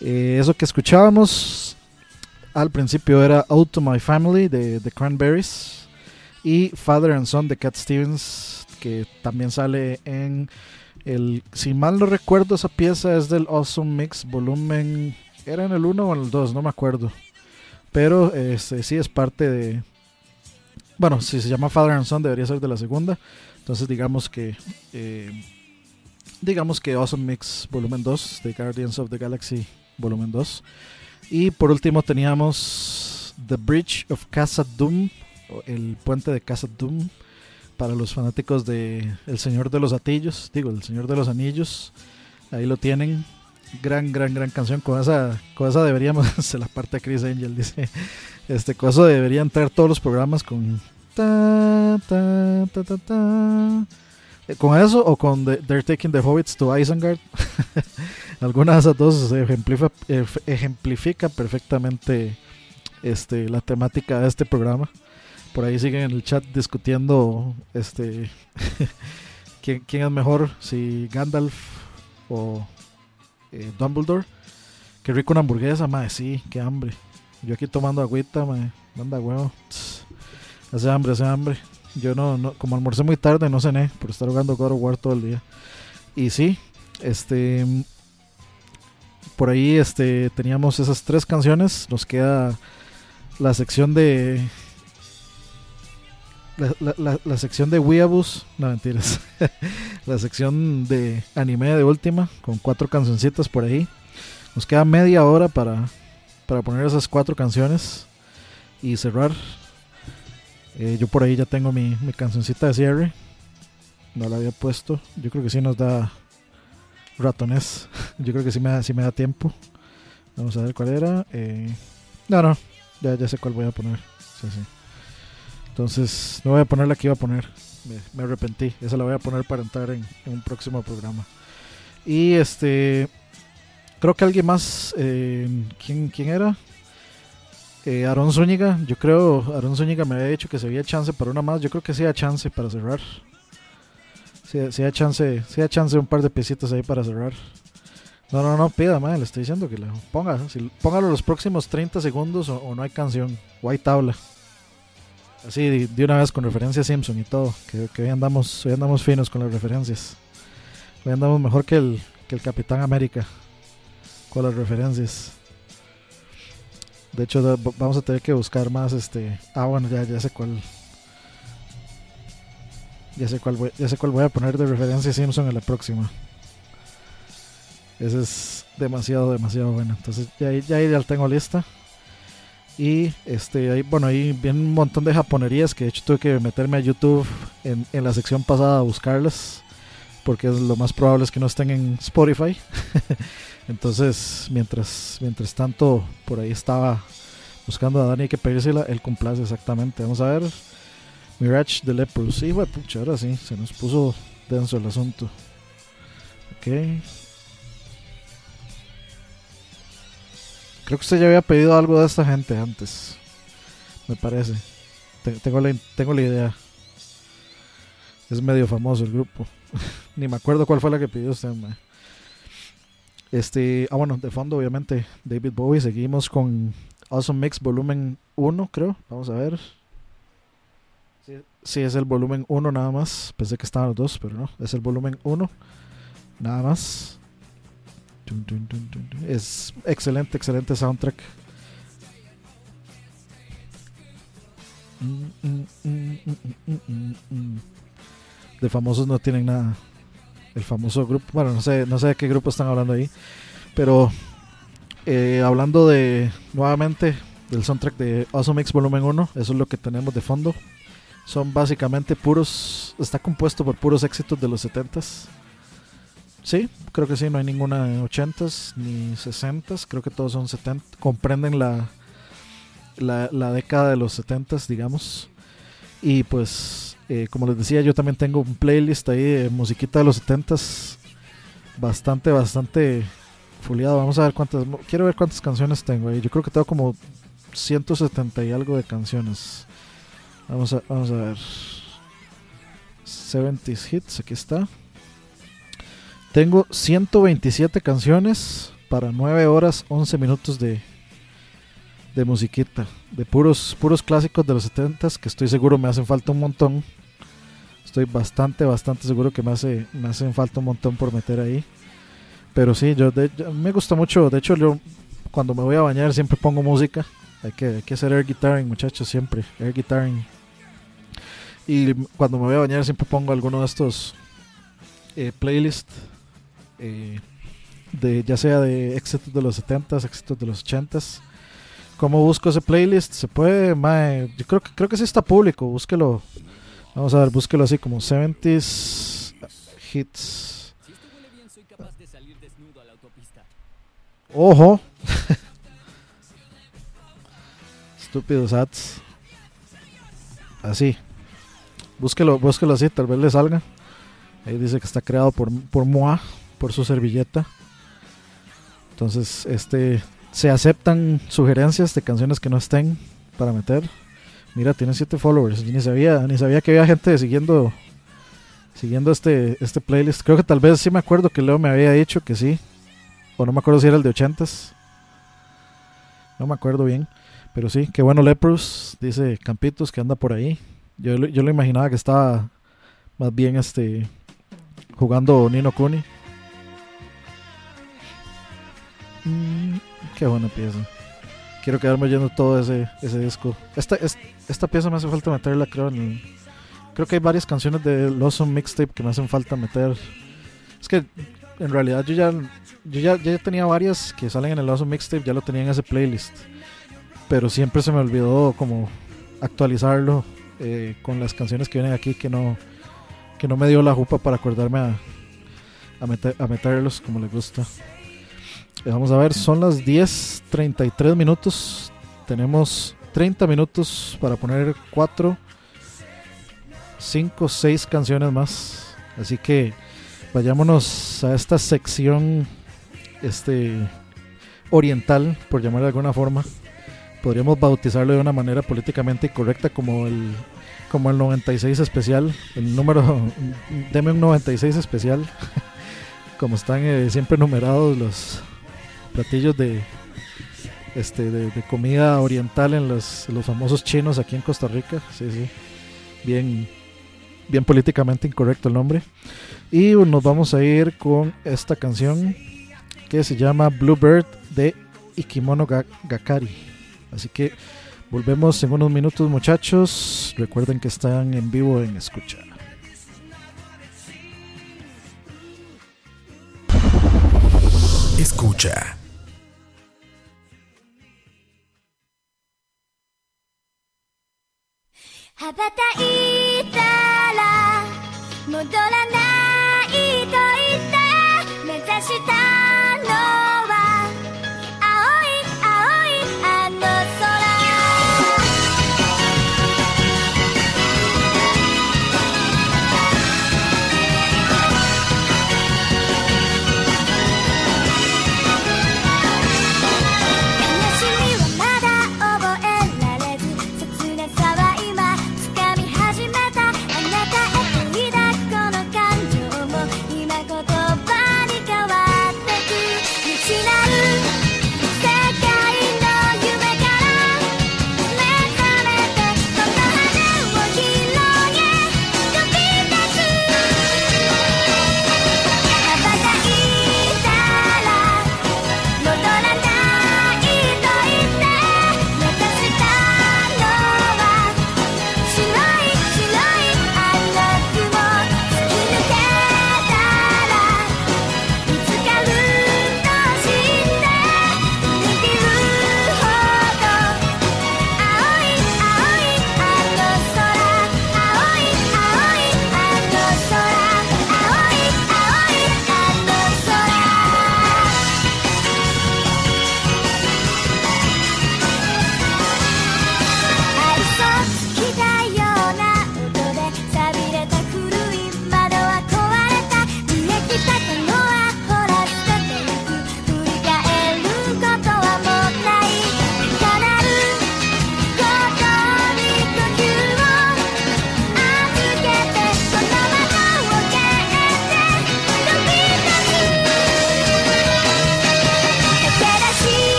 Eh, eso que escuchábamos al principio era Out to My Family de The Cranberries y Father and Son de Cat Stevens, que también sale en el, si mal no recuerdo, esa pieza es del Awesome Mix volumen, era en el 1 o en el 2, no me acuerdo. Pero este, sí es parte de. Bueno, si se llama Father and Son, debería ser de la segunda. Entonces, digamos que. eh, digamos que Awesome Mix Volumen 2 de Guardians of the Galaxy Volumen 2. Y por último teníamos The Bridge of Casa Doom, el puente de Casa Doom, para los fanáticos de El Señor de los Atillos, digo, El Señor de los Anillos. Ahí lo tienen. Gran, gran, gran canción. Con esa, con esa deberíamos, se la parte a Chris Angel, dice. Este coso debería entrar todos los programas con. Eh, ¿Con eso o con the- They're Taking the Hobbits to Isengard? Alguna de esas dos ejemplifica, ejemplifica perfectamente este, la temática de este programa. Por ahí siguen en el chat discutiendo este quién, quién es mejor, si Gandalf o eh, Dumbledore. Qué rico una hamburguesa, madre, sí, qué hambre. Yo aquí tomando agüita, madre, manda huevo. Hace hambre, hace hambre. Yo no, no, como almorcé muy tarde, no cené por estar jugando God of War todo el día. Y sí, este. Por ahí este, teníamos esas tres canciones. Nos queda la sección de. La, la- la- sección de Weeaboo. No mentiras. la sección de anime de última. Con cuatro cancioncitas por ahí. Nos queda media hora para, para poner esas cuatro canciones. Y cerrar. Eh, yo por ahí ya tengo mi, mi cancioncita de cierre. No la había puesto. Yo creo que sí nos da ratones. Yo creo que sí me da, sí me da tiempo. Vamos a ver cuál era. Eh, no, no. Ya, ya sé cuál voy a poner. Sí, sí. Entonces, no voy a poner la que iba a poner. Me, arrepentí. Esa la voy a poner para entrar en, un próximo programa. Y este. Creo que alguien más. eh, ¿quién, ¿Quién era? Eh, Aaron Zúñiga, yo creo, Aaron Zúñiga me había dicho que se había chance para una más, yo creo que sí hay chance para cerrar. Sí, sí hay chance, sí hay chance un par de pesitas ahí para cerrar. No, no, no, pida, madre, le estoy diciendo que lo ponga, si, póngalo los próximos 30 segundos o, o no hay canción, o hay tabla. Así de, una vez con referencia a Simpson y todo, que, hoy, andamos, hoy andamos finos con las referencias. Hoy andamos mejor que el, que el Capitán América con las referencias. De hecho, vamos a tener que buscar más este. Ah, bueno, ya, ya sé cuál. Ya sé cuál voy, ya sé cuál voy a poner de referencia a Simpson en la próxima. Ese es demasiado, demasiado bueno. Entonces ya, ya ya la tengo lista. Y este, ahí, bueno, ahí viene un montón de japonerías que de hecho tuve que meterme a YouTube en, en la sección pasada a buscarlas. Porque lo más probable es que no estén en Spotify. Entonces, mientras, mientras tanto, por ahí estaba buscando a Dani, que pedírsela, él complace exactamente. Vamos a ver. Mirage de Leprous. Sí, pucha, ahora sí, se nos puso denso el asunto. Ok. Creo que usted ya había pedido algo de esta gente antes. Me parece. Te- Tengo la, tengo la idea. Es medio famoso el grupo. Ni me acuerdo cuál fue la que pidió usted. Este, ah bueno, de fondo obviamente David Bowie. Seguimos con Awesome Mix volumen 1, creo. Vamos a ver. Sí, sí, es el volumen 1 nada más. Pensé que estaban los dos, pero no. Es el volumen 1. Nada más. Es excelente, excelente soundtrack. Mm, mm, mm. De famosos no tienen nada. El famoso grupo, bueno, no sé, no sé de qué grupo están hablando ahí. Pero eh, hablando de nuevamente del soundtrack de Awesome Mix Volumen 1, eso es lo que tenemos de fondo. Son básicamente puros, está compuesto por puros éxitos de los 70s. Sí, creo que sí, no hay ninguna de 80s ni 60s, creo que todos son 70, comprenden la, la, década de los 70s, digamos. Y pues, eh, como les decía, yo también tengo un playlist ahí de musiquita de los 70s, bastante, bastante fuleado. Vamos a ver cuántas, quiero ver cuántas canciones tengo ahí. Yo creo que tengo como 170 y algo de canciones. Vamos a, vamos a ver. 70s Hits, aquí está. Tengo 127 canciones para 9 horas 11 minutos de, de musiquita. De puros, puros clásicos de los 70s que estoy seguro me hacen falta un montón. Estoy bastante, bastante seguro que me, hace, me hacen falta un montón por meter ahí. Pero sí, yo- me gusta mucho. De hecho, yo cuando me voy a bañar siempre pongo música. Hay que, hay que hacer air guitaring, muchachos, siempre. Air guitaring. Y cuando me voy a bañar siempre pongo alguno de estos eh, playlists. Eh, de, ya sea de éxitos de los 70s, éxitos de los 80s. ¿Cómo busco ese playlist? Se puede, mae, yo creo que creo que sí está público, búsquelo. Vamos a ver, búsquelo así como 70s hits. Ojo. Estúpidos ads. Así. Búsquelo, búsquelo así, tal vez le salga. Ahí dice que está creado por, por Moa, por su servilleta. Entonces, este se aceptan sugerencias de canciones que no estén para meter. Mira, tiene 7 followers. Yo ni sabía, ni sabía que había gente siguiendo siguiendo este este playlist. Creo que tal vez sí me acuerdo que Leo me había dicho que sí. O no me acuerdo si era el de 80s. No me acuerdo bien. Pero sí, qué bueno Leprous, dice Campitos que anda por ahí. Yo, yo lo imaginaba que estaba más bien este jugando Nino Kuni. Mm, qué buena pieza. Quiero quedarme oyendo todo ese, ese disco. Esta, es- esta pieza me hace falta meterla, creo. En el- creo que hay varias canciones de Lawson Mixtape que me hacen falta meter. Es que en realidad yo ya, yo ya, ya tenía varias que salen en el Lawson Mixtape, ya lo tenía en ese playlist. Pero siempre se me olvidó como actualizarlo eh, con las canciones que vienen aquí que no, que no me dio la jupa para acordarme a, a, meter- a meterlos como les gusta. Eh, Vamos a ver, son las 10.33 minutos. Tenemos 30 minutos para poner 4, 5, 6 canciones más. Así que vayámonos a esta sección este oriental, por llamarlo de alguna forma. Podríamos bautizarlo de una manera políticamente incorrecta como el como el 96 especial, el número deme un 96 especial. como están eh, siempre numerados los platillos de este de, comida oriental en los, los famosos chinos aquí en Costa Rica. Sí, sí. Bien bien políticamente incorrecto el nombre. Y nos vamos a ir con esta canción que se llama Bluebird de Ikimono Ga- Gakari. Así que volvemos en unos minutos muchachos. Recuerden que están en vivo en escucha. Escucha. 羽ばたいたら戻らないと言って目指した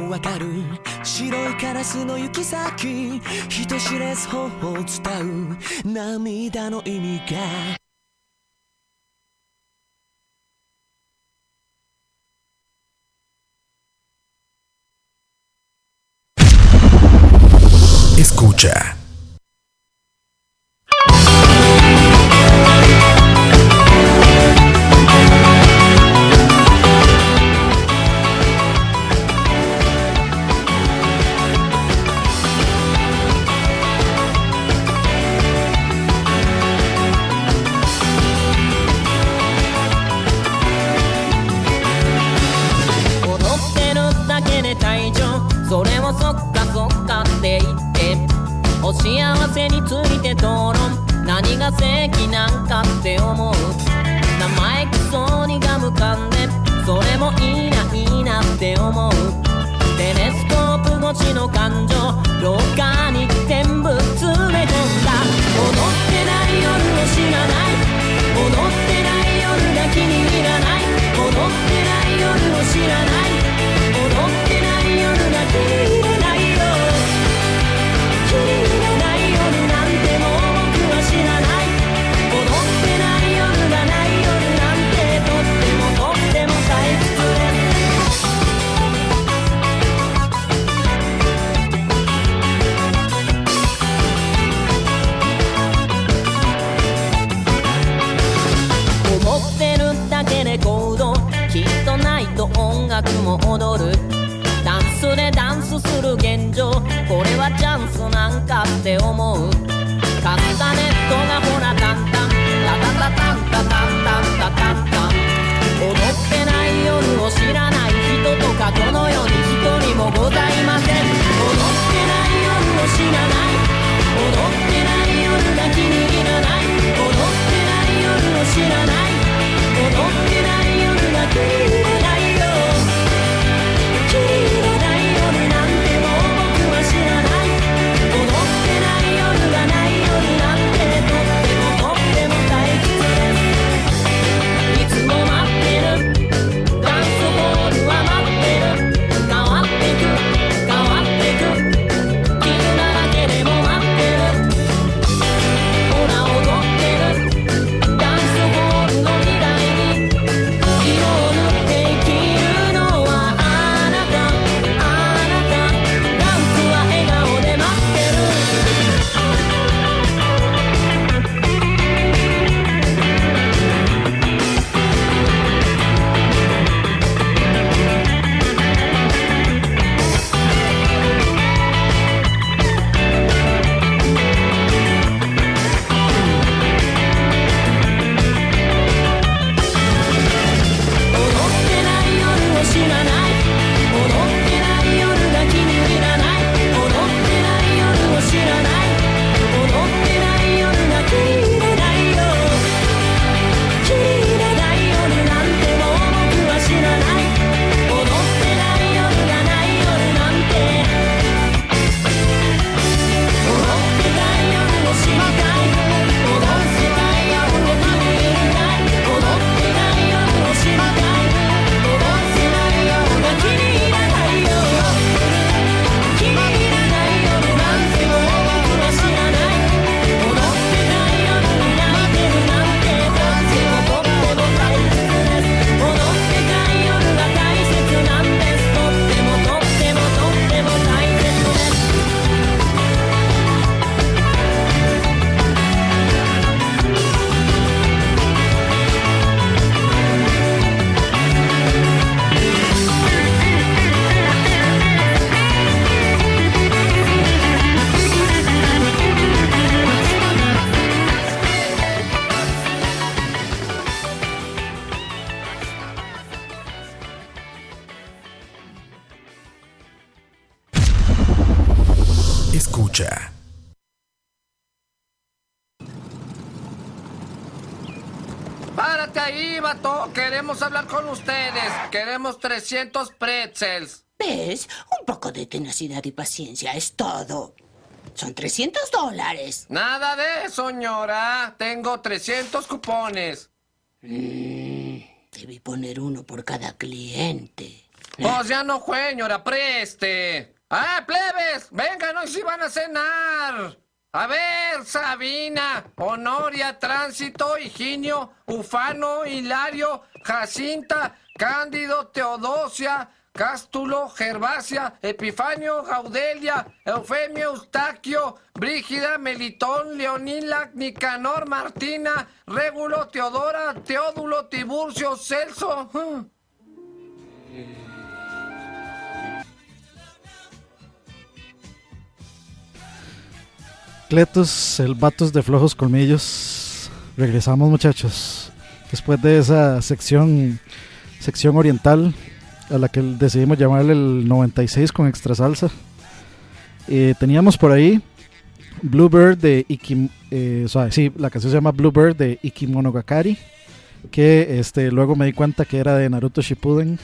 わかる。白いカラスの行き先。人知れず頬を伝う。涙の意味が Queremos hablar con ustedes. Queremos 300 pretzels. ¿Ves? Un poco de tenacidad y paciencia es todo. Son 300 dólares. Nada de eso, señora. Tengo 300 cupones. Mm, debí poner uno por cada cliente. Pues ya no, señora, preste. ¡Ah, plebes! ¡Vengan, hoy sí van a cenar! A ver, Sabina, Honoria, Tránsito, Higinio, Ufano, Hilario, Jacinta, Cándido, Teodosia, Cástulo, Gervasia, Epifanio, Gaudelia, Eufemio, Eustaquio, Brígida, Melitón, Leonila, Nicanor, Martina, Régulo, Teodora, Teódulo, Tiburcio, Celso. El Vatos de Flojos Colmillos. Regresamos, muchachos. Después de esa sección, sección oriental, a la que decidimos llamarle el 96 con extra salsa. Eh, teníamos por ahí Bluebird de Iki, eh, sí, la canción se llama Bluebird de Ikimonogakari, que este, luego me di cuenta que era de Naruto Shippuden.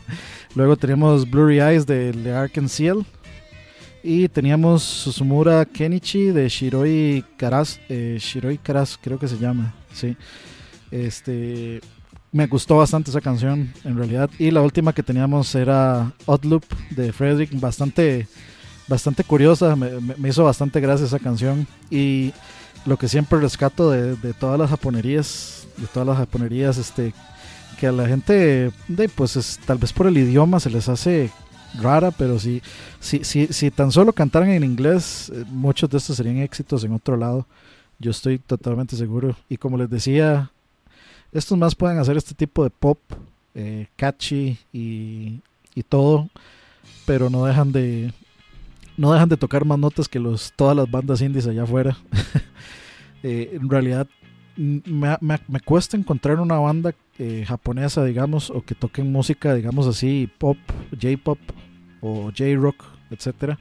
luego teníamos Blurry Eyes de The Ark Seal. Y teníamos Susumura Kenichi de Shiroi Karas, eh, Shiroi Karas creo que se llama, sí. Este, me gustó bastante esa canción en realidad. Y la última que teníamos era Odd Loop de Frederick, bastante, bastante curiosa, me hizo bastante gracia esa canción. Y lo que siempre rescato de, de todas las japonerías, de todas las japonerías, este, que a la gente, de, pues es- tal vez por el idioma se les hace rara, pero si, si, si, si tan solo cantaran en inglés, eh, muchos de estos serían éxitos en otro lado. Yo estoy totalmente seguro. Y como les decía, estos más pueden hacer este tipo de pop eh, catchy y, y todo, pero no dejan de no dejan de tocar más notas que los todas las bandas indies allá afuera. Eh, en realidad me, me- me cuesta encontrar una banda eh, japonesa, digamos, o que toquen música, digamos así, pop, J-pop o J-rock, etcétera,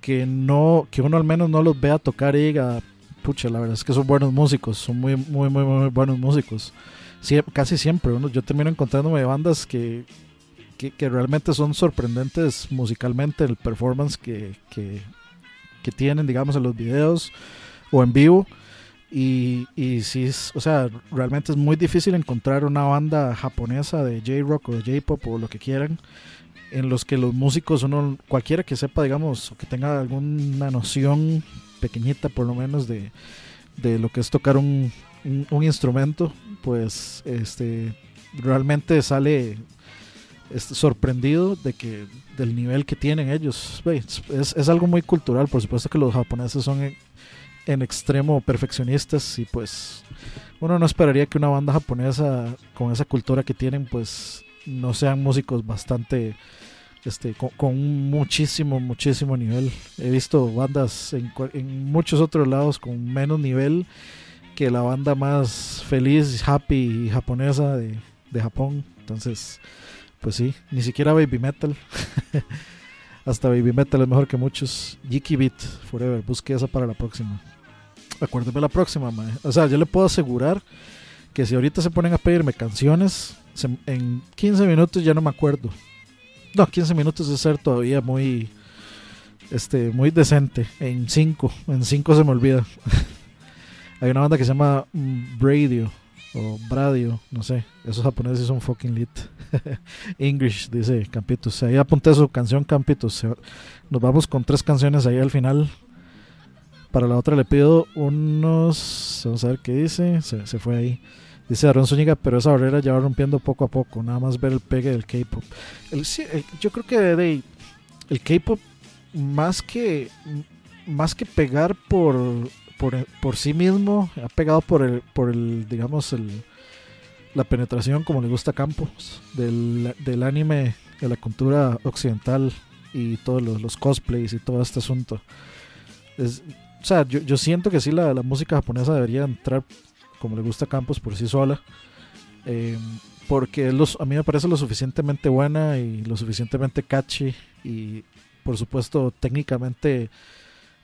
que no que uno al menos no los vea tocar y diga, pucha, la verdad es que son buenos músicos, son muy muy muy, muy buenos músicos. Sie- casi siempre, uno, yo termino encontrándome bandas que, que, que realmente son sorprendentes musicalmente, el performance que, que, que tienen, digamos, en los videos o en vivo. Y, y sí, es, o sea, realmente es muy difícil encontrar una banda japonesa de J-rock o de J-pop o lo que quieran, en los que los músicos, uno, cualquiera que sepa, digamos, o que tenga alguna noción pequeñita por lo menos de, de lo que es tocar un, un, instrumento, pues este realmente sale sorprendido de que del nivel que tienen ellos. Es, es algo muy cultural, por supuesto que los japoneses son en, extremo perfeccionistas y pues uno no esperaría que una banda japonesa con esa cultura que tienen pues no sean músicos bastante este con, con muchísimo muchísimo nivel. He visto bandas en, en muchos otros lados con menos nivel que la banda más feliz happy japonesa de, de Japón. Entonces pues sí ni siquiera baby metal hasta baby metal es mejor que muchos. Jiki Beat forever busque esa para la próxima. Acuérdeme la próxima mae. o sea yo le puedo asegurar que si ahorita se ponen a pedirme canciones en 15 minutos ya no me acuerdo. No 15 minutos es ser todavía muy este muy decente. En 5 en 5 se me olvida. Hay una banda que se llama mm, Bradio o Bradio, no sé, esos japoneses son fucking lit. English, dice Campitos. Ahí apunté su canción Campitos. Nos vamos con tres canciones ahí al final. Para la otra le pido unos. Vamos a ver qué dice. Se, fue ahí. Dice Aaron Zúñiga, pero esa barrera ya va rompiendo poco a poco. Nada más ver el pegue del K-pop. Yo creo que el K-pop, más que, más que pegar por, por, por sí mismo, ha pegado por el, por el digamos, el, la penetración, como le gusta Campos, del, del anime, de la cultura occidental y todos los, los cosplays y todo este asunto. Es, o sea, yo, yo siento que sí la, música japonesa debería entrar como le gusta Campos por sí sola. eh, porque los, a mí me parece lo suficientemente buena y lo suficientemente catchy y por supuesto técnicamente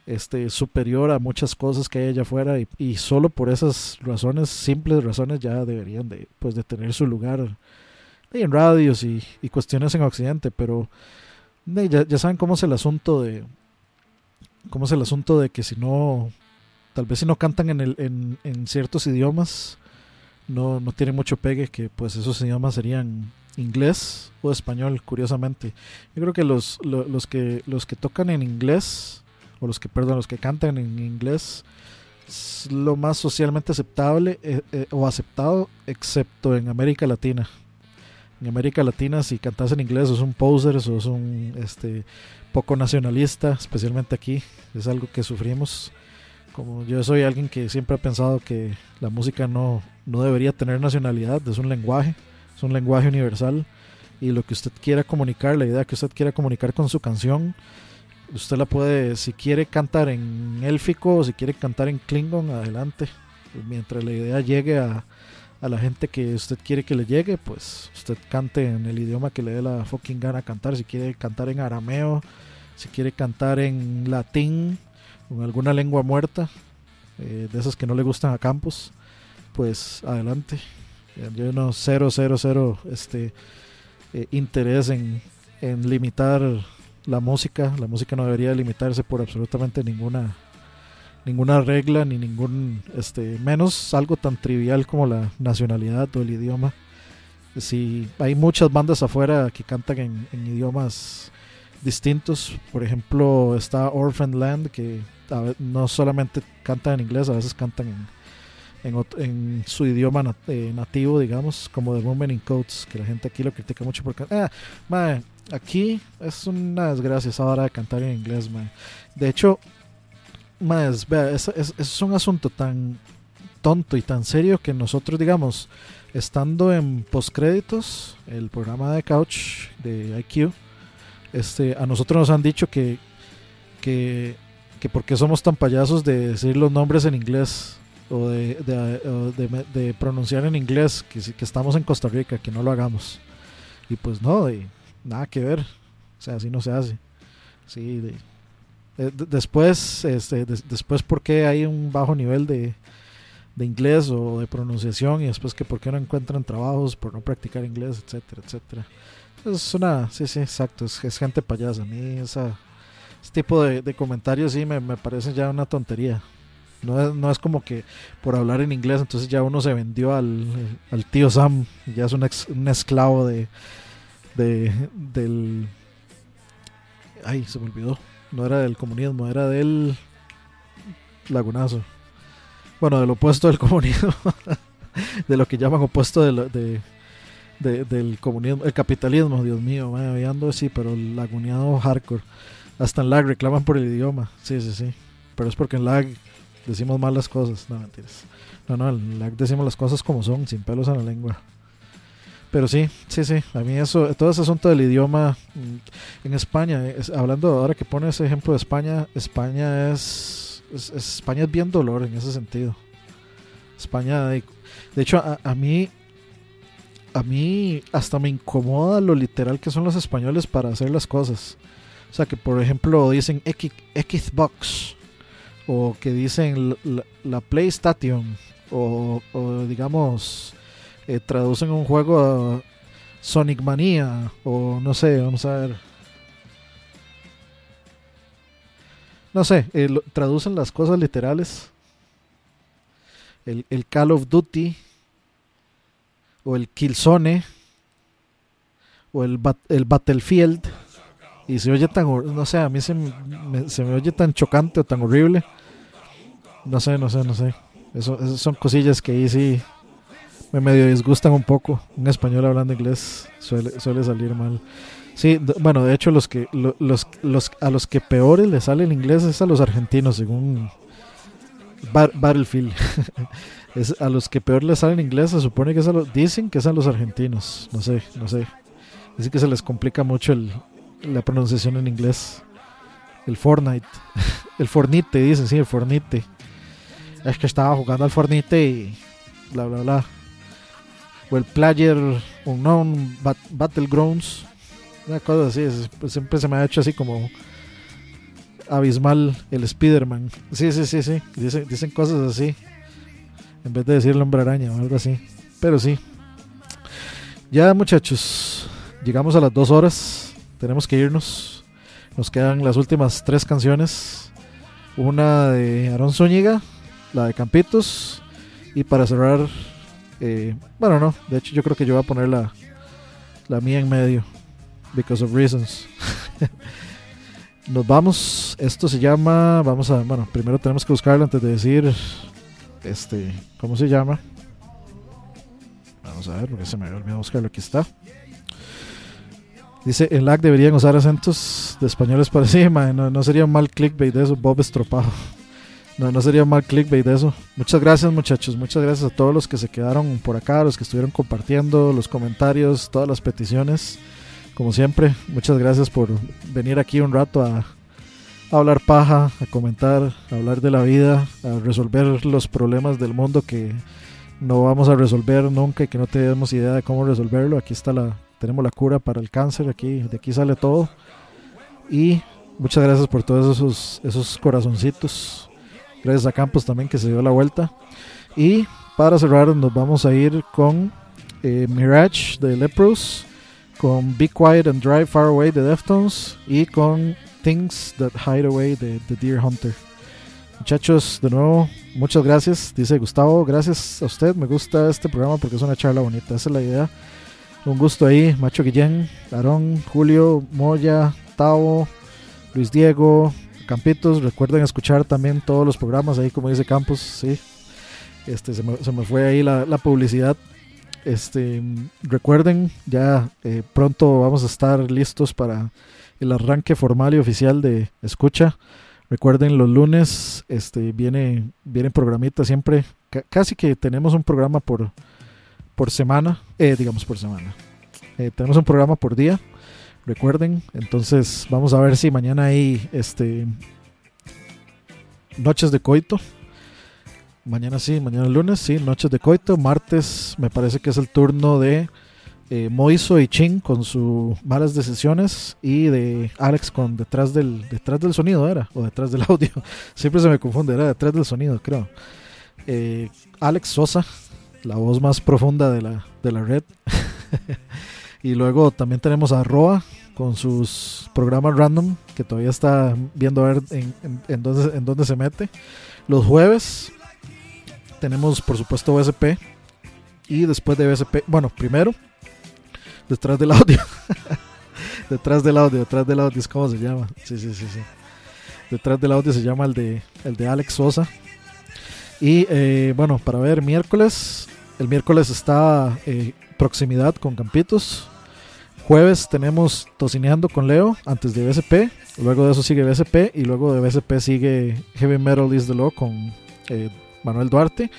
este, superior a muchas cosas que hay allá afuera y, solo por esas razones, simples razones ya deberían de, pues, tener su lugar en radios y, cuestiones en Occidente, pero de, ya, saben cómo es el asunto de cómo es el asunto de que si no tal vez si no cantan en, el, en, ciertos idiomas no, no tiene mucho pegue, que pues esos idiomas serían inglés o español, curiosamente. Yo creo que los, lo- los que los que tocan en inglés, o los que, perdón, los que cantan en inglés, es lo más socialmente aceptable eh, eh, o aceptado, excepto en América Latina. En América Latina, si cantas en inglés, sos un poser, sos un este, poco nacionalista, especialmente aquí. Es algo que sufrimos. Como yo soy alguien que siempre ha pensado que la música no, no debería tener nacionalidad, es un lenguaje, es un lenguaje universal. Y lo que usted quiera comunicar, la idea que usted quiera comunicar con su canción, usted la puede, si quiere cantar en élfico o si quiere cantar en klingon, adelante. Mientras la idea llegue a, a la gente que usted quiere que le llegue, pues usted cante en el idioma que le dé la fucking gana cantar. Si quiere cantar en arameo, si quiere cantar en latín, en alguna lengua muerta, eh, de esas que no le gustan a Campos, pues adelante. Eh, Yo no cero, cero, cero este, eh, interés en, en limitar la música. La música no debería limitarse por absolutamente ninguna ninguna regla ni ningún este menos algo tan trivial como la nacionalidad o el idioma. Si hay muchas bandas afuera que cantan en, en idiomas distintos, por ejemplo está Orphan Land que a no solamente cantan en inglés, a veces cantan en, en, en su idioma nat- eh, nativo, digamos, como The Woman in Coats, que la gente aquí lo critica mucho porque, ah, mae, aquí es una desgracia esa hora de cantar en inglés, mae. De hecho, es- vea, es, un asunto tan tonto y tan serio que nosotros, digamos, estando en postcréditos, el programa de Couch de IQ, este, a nosotros nos han dicho que, que, que porque somos tan payasos de decir los nombres en inglés o de, pronunciar en inglés, que, que estamos en Costa Rica, que no lo hagamos. Y pues no, y nada que ver. O sea, así no se hace. Sí, de- de- después, este, des- después porque hay un bajo nivel de, de inglés o de pronunciación y después que por qué no encuentran trabajos por no practicar inglés, etcétera, etcétera. Es una, sí, sí, exacto, es, es gente payasa. A mí esa, ese tipo de, comentarios sí me, me parecen ya una tontería. No es, no es como que por hablar en inglés entonces ya uno se vendió al, al tío Sam, ya es un, ex- un esclavo de, de del... Ay, se me olvidó. No era del comunismo, era del lagunazo. Bueno, del opuesto del comunismo. de lo que llaman opuesto de, de, de- del comunismo, el capitalismo, Dios mío, ahí ando sí, pero el laguneado hardcore. Hasta en lag reclaman por el idioma, sí, sí, sí. Pero es porque en lag decimos mal las cosas, no mentiras. No, no, en lag decimos las cosas como son, sin pelos en la lengua. Pero sí, sí, sí, a mí eso, todo ese asunto del idioma mm, en España, es- hablando ahora que pone ese ejemplo de España, España es, es- es- España es bien dolor en ese sentido. España, de, de hecho, a, a mí, a mí hasta me incomoda lo literal que son los españoles para hacer las cosas. O sea, que por ejemplo dicen X, Xbox, o que dicen la, la- la PlayStation, o digamos, eh, traducen un juego a Sonic Mania, o no sé, vamos a ver. No sé, eh, traducen las cosas literales. El, Call of Duty, o el Killzone, o el, el Battlefield. Y se oye tan, no sé, a mí se me, se me oye tan chocante o tan horrible. No sé, no sé, no sé. Eso, esas son cosillas que ahí sí me medio disgustan un poco. Un español hablando inglés suele, suele salir mal. Sí, bueno, de hecho los que lo- los, los a los que peores les sale el inglés es a los argentinos, según Bar- Battlefield. es a los que peor les sale en inglés se supone que es a los dicen que es a los argentinos. No sé, no sé. Dicen que se les complica mucho el, la pronunciación en inglés. El Fortnite. El Fornite, dicen, sí, el Fornite. Es que estaba jugando al Fornite y bla, bla, bla. O el Player Unknown Bat- Battlegrounds. Una cosa así. es- pues siempre se me ha hecho así como abismal el Spider-Man. Sí, sí, sí, sí. Dicen, dicen cosas así. En vez de decir el hombre araña o algo así. Pero sí. Ya, muchachos. Llegamos a las dos horas. Tenemos que irnos. Nos quedan las últimas tres canciones. Una de Aaron Zúñiga, la de Campitos. Y para cerrar Eh, bueno, no, de hecho yo creo que yo voy a poner la, la mía en medio. Because of reasons. Nos vamos. Esto se llama. Vamos a. Bueno, primero tenemos que buscarlo antes de decir. Este. ¿Cómo se llama? Vamos a ver, porque se me había olvidado buscarlo. Aquí está. Dice: En LAC deberían usar acentos de españoles para encima. No, sería un mal clickbait de eso. Bob estropado. No, no sería mal clickbait de eso. Muchas gracias, muchachos. Muchas gracias a todos los que se quedaron por acá, los que estuvieron compartiendo, los comentarios, todas las peticiones. Como siempre, muchas gracias por venir aquí un rato a, a hablar paja, a comentar, a hablar de la vida, a resolver los problemas del mundo que no vamos a resolver nunca y que no tenemos idea de cómo resolverlo. Aquí está la, tenemos la cura para el cáncer, aquí, de aquí sale todo. Y muchas gracias por todos esos, esos corazoncitos. Gracias a Campos también que se dio la vuelta. Y para cerrar nos vamos a ir con eh, Mirage de Lepros, con Be Quiet and Drive Far Away de Deftones y con Things That Hide Away de The Deer Hunter. Muchachos, de nuevo, muchas gracias. Dice Gustavo, gracias a usted. Me gusta este programa porque es una charla bonita. Esa es la idea. Un gusto ahí, Macho Guillén, Aarón, Julio, Moya, Tavo, Luis Diego, Campitos. Recuerden escuchar también todos los programas ahí, como dice Campos. Sí, este, se, me, fue ahí la, publicidad. Este, recuerden, ya eh, pronto vamos a estar listos para el arranque formal y oficial de Escucha. Recuerden, los lunes este, viene, viene programita siempre. ca- casi que tenemos un programa por, por semana. eh, digamos por semana. Eh, tenemos un programa por día. Recuerden. Entonces, vamos a ver si mañana hay este, noches de coito. Mañana sí, mañana lunes, sí, noches de coito. Martes me parece que es el turno de eh, Moiso y Chin con sus malas decisiones y de Alex con detrás del detrás del sonido era o detrás del audio. Siempre se me confunde, era detrás del sonido, creo. Eh, Alex Sosa, la voz más profunda de la, de la red. y luego también tenemos a Roa con sus programas random que todavía está viendo a ver en, en, dónde se mete. Los jueves tenemos por supuesto BSP y después de BSP, bueno, primero detrás del audio. detrás del audio, detrás del audio es como se llama. Sí, sí, sí, sí. Detrás del audio se llama el de el de Alex Sosa. Y eh, bueno, para ver miércoles, el miércoles está eh, proximidad con Campitos. Jueves tenemos Tocineando con Leo antes de BSP. Luego de eso sigue BSP y luego de BSP sigue Heavy Metal is the Law con eh, Manuel Duarte,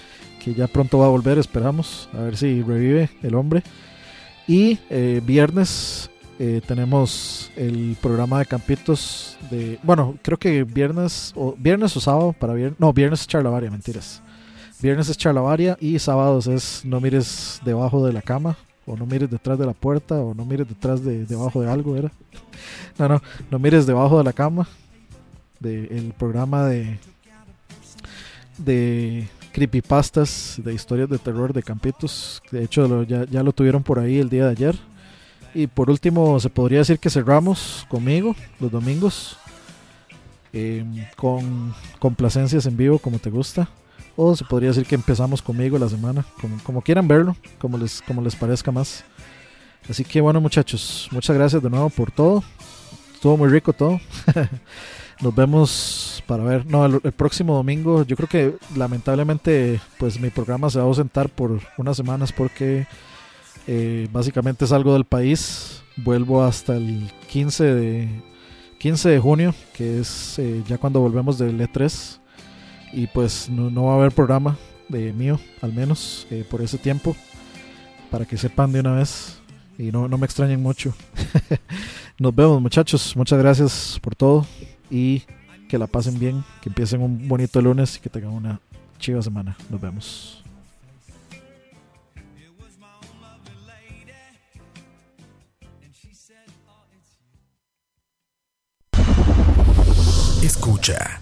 que ya pronto va a volver, esperamos, a ver si revive el hombre. Y eh, viernes eh, tenemos el programa de Campitos de... Bueno, creo que viernes o, viernes o sábado para viernes... No, viernes es charlavaria, mentiras. Viernes es charlavaria y sábados es no mires debajo de la cama o no mires detrás de la puerta o no mires detrás de debajo de algo, ¿era? No, no, no mires debajo de la cama. De, el programa de de creepypastas, de historias de terror de Campitos. De hecho, ya, ya lo tuvieron por ahí el día de ayer. Y por último, se podría decir que cerramos conmigo los domingos eh, con complacencias en vivo, como te gusta. O se podría decir que empezamos conmigo la semana, como, quieran verlo, como les, como les parezca más. Así que bueno, muchachos, muchas gracias de nuevo por todo. Estuvo muy rico todo. Nos vemos para ver. No, el, próximo domingo. Yo creo que lamentablemente, pues mi programa se va a ausentar por unas semanas porque eh, básicamente salgo del país. Vuelvo hasta el 15 de 15 de junio, que es eh, ya cuando volvemos del E3. Y pues no, no va a haber programa de mío, al menos eh, por ese tiempo, para que sepan de una vez y no, no me extrañen mucho. Nos vemos, muchachos. Muchas gracias por todo y que la pasen bien, que empiecen un bonito lunes y que tengan una chiva semana. Nos vemos. Escucha.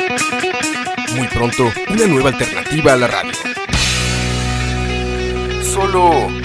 Una nueva alternativa a la radio. Solo.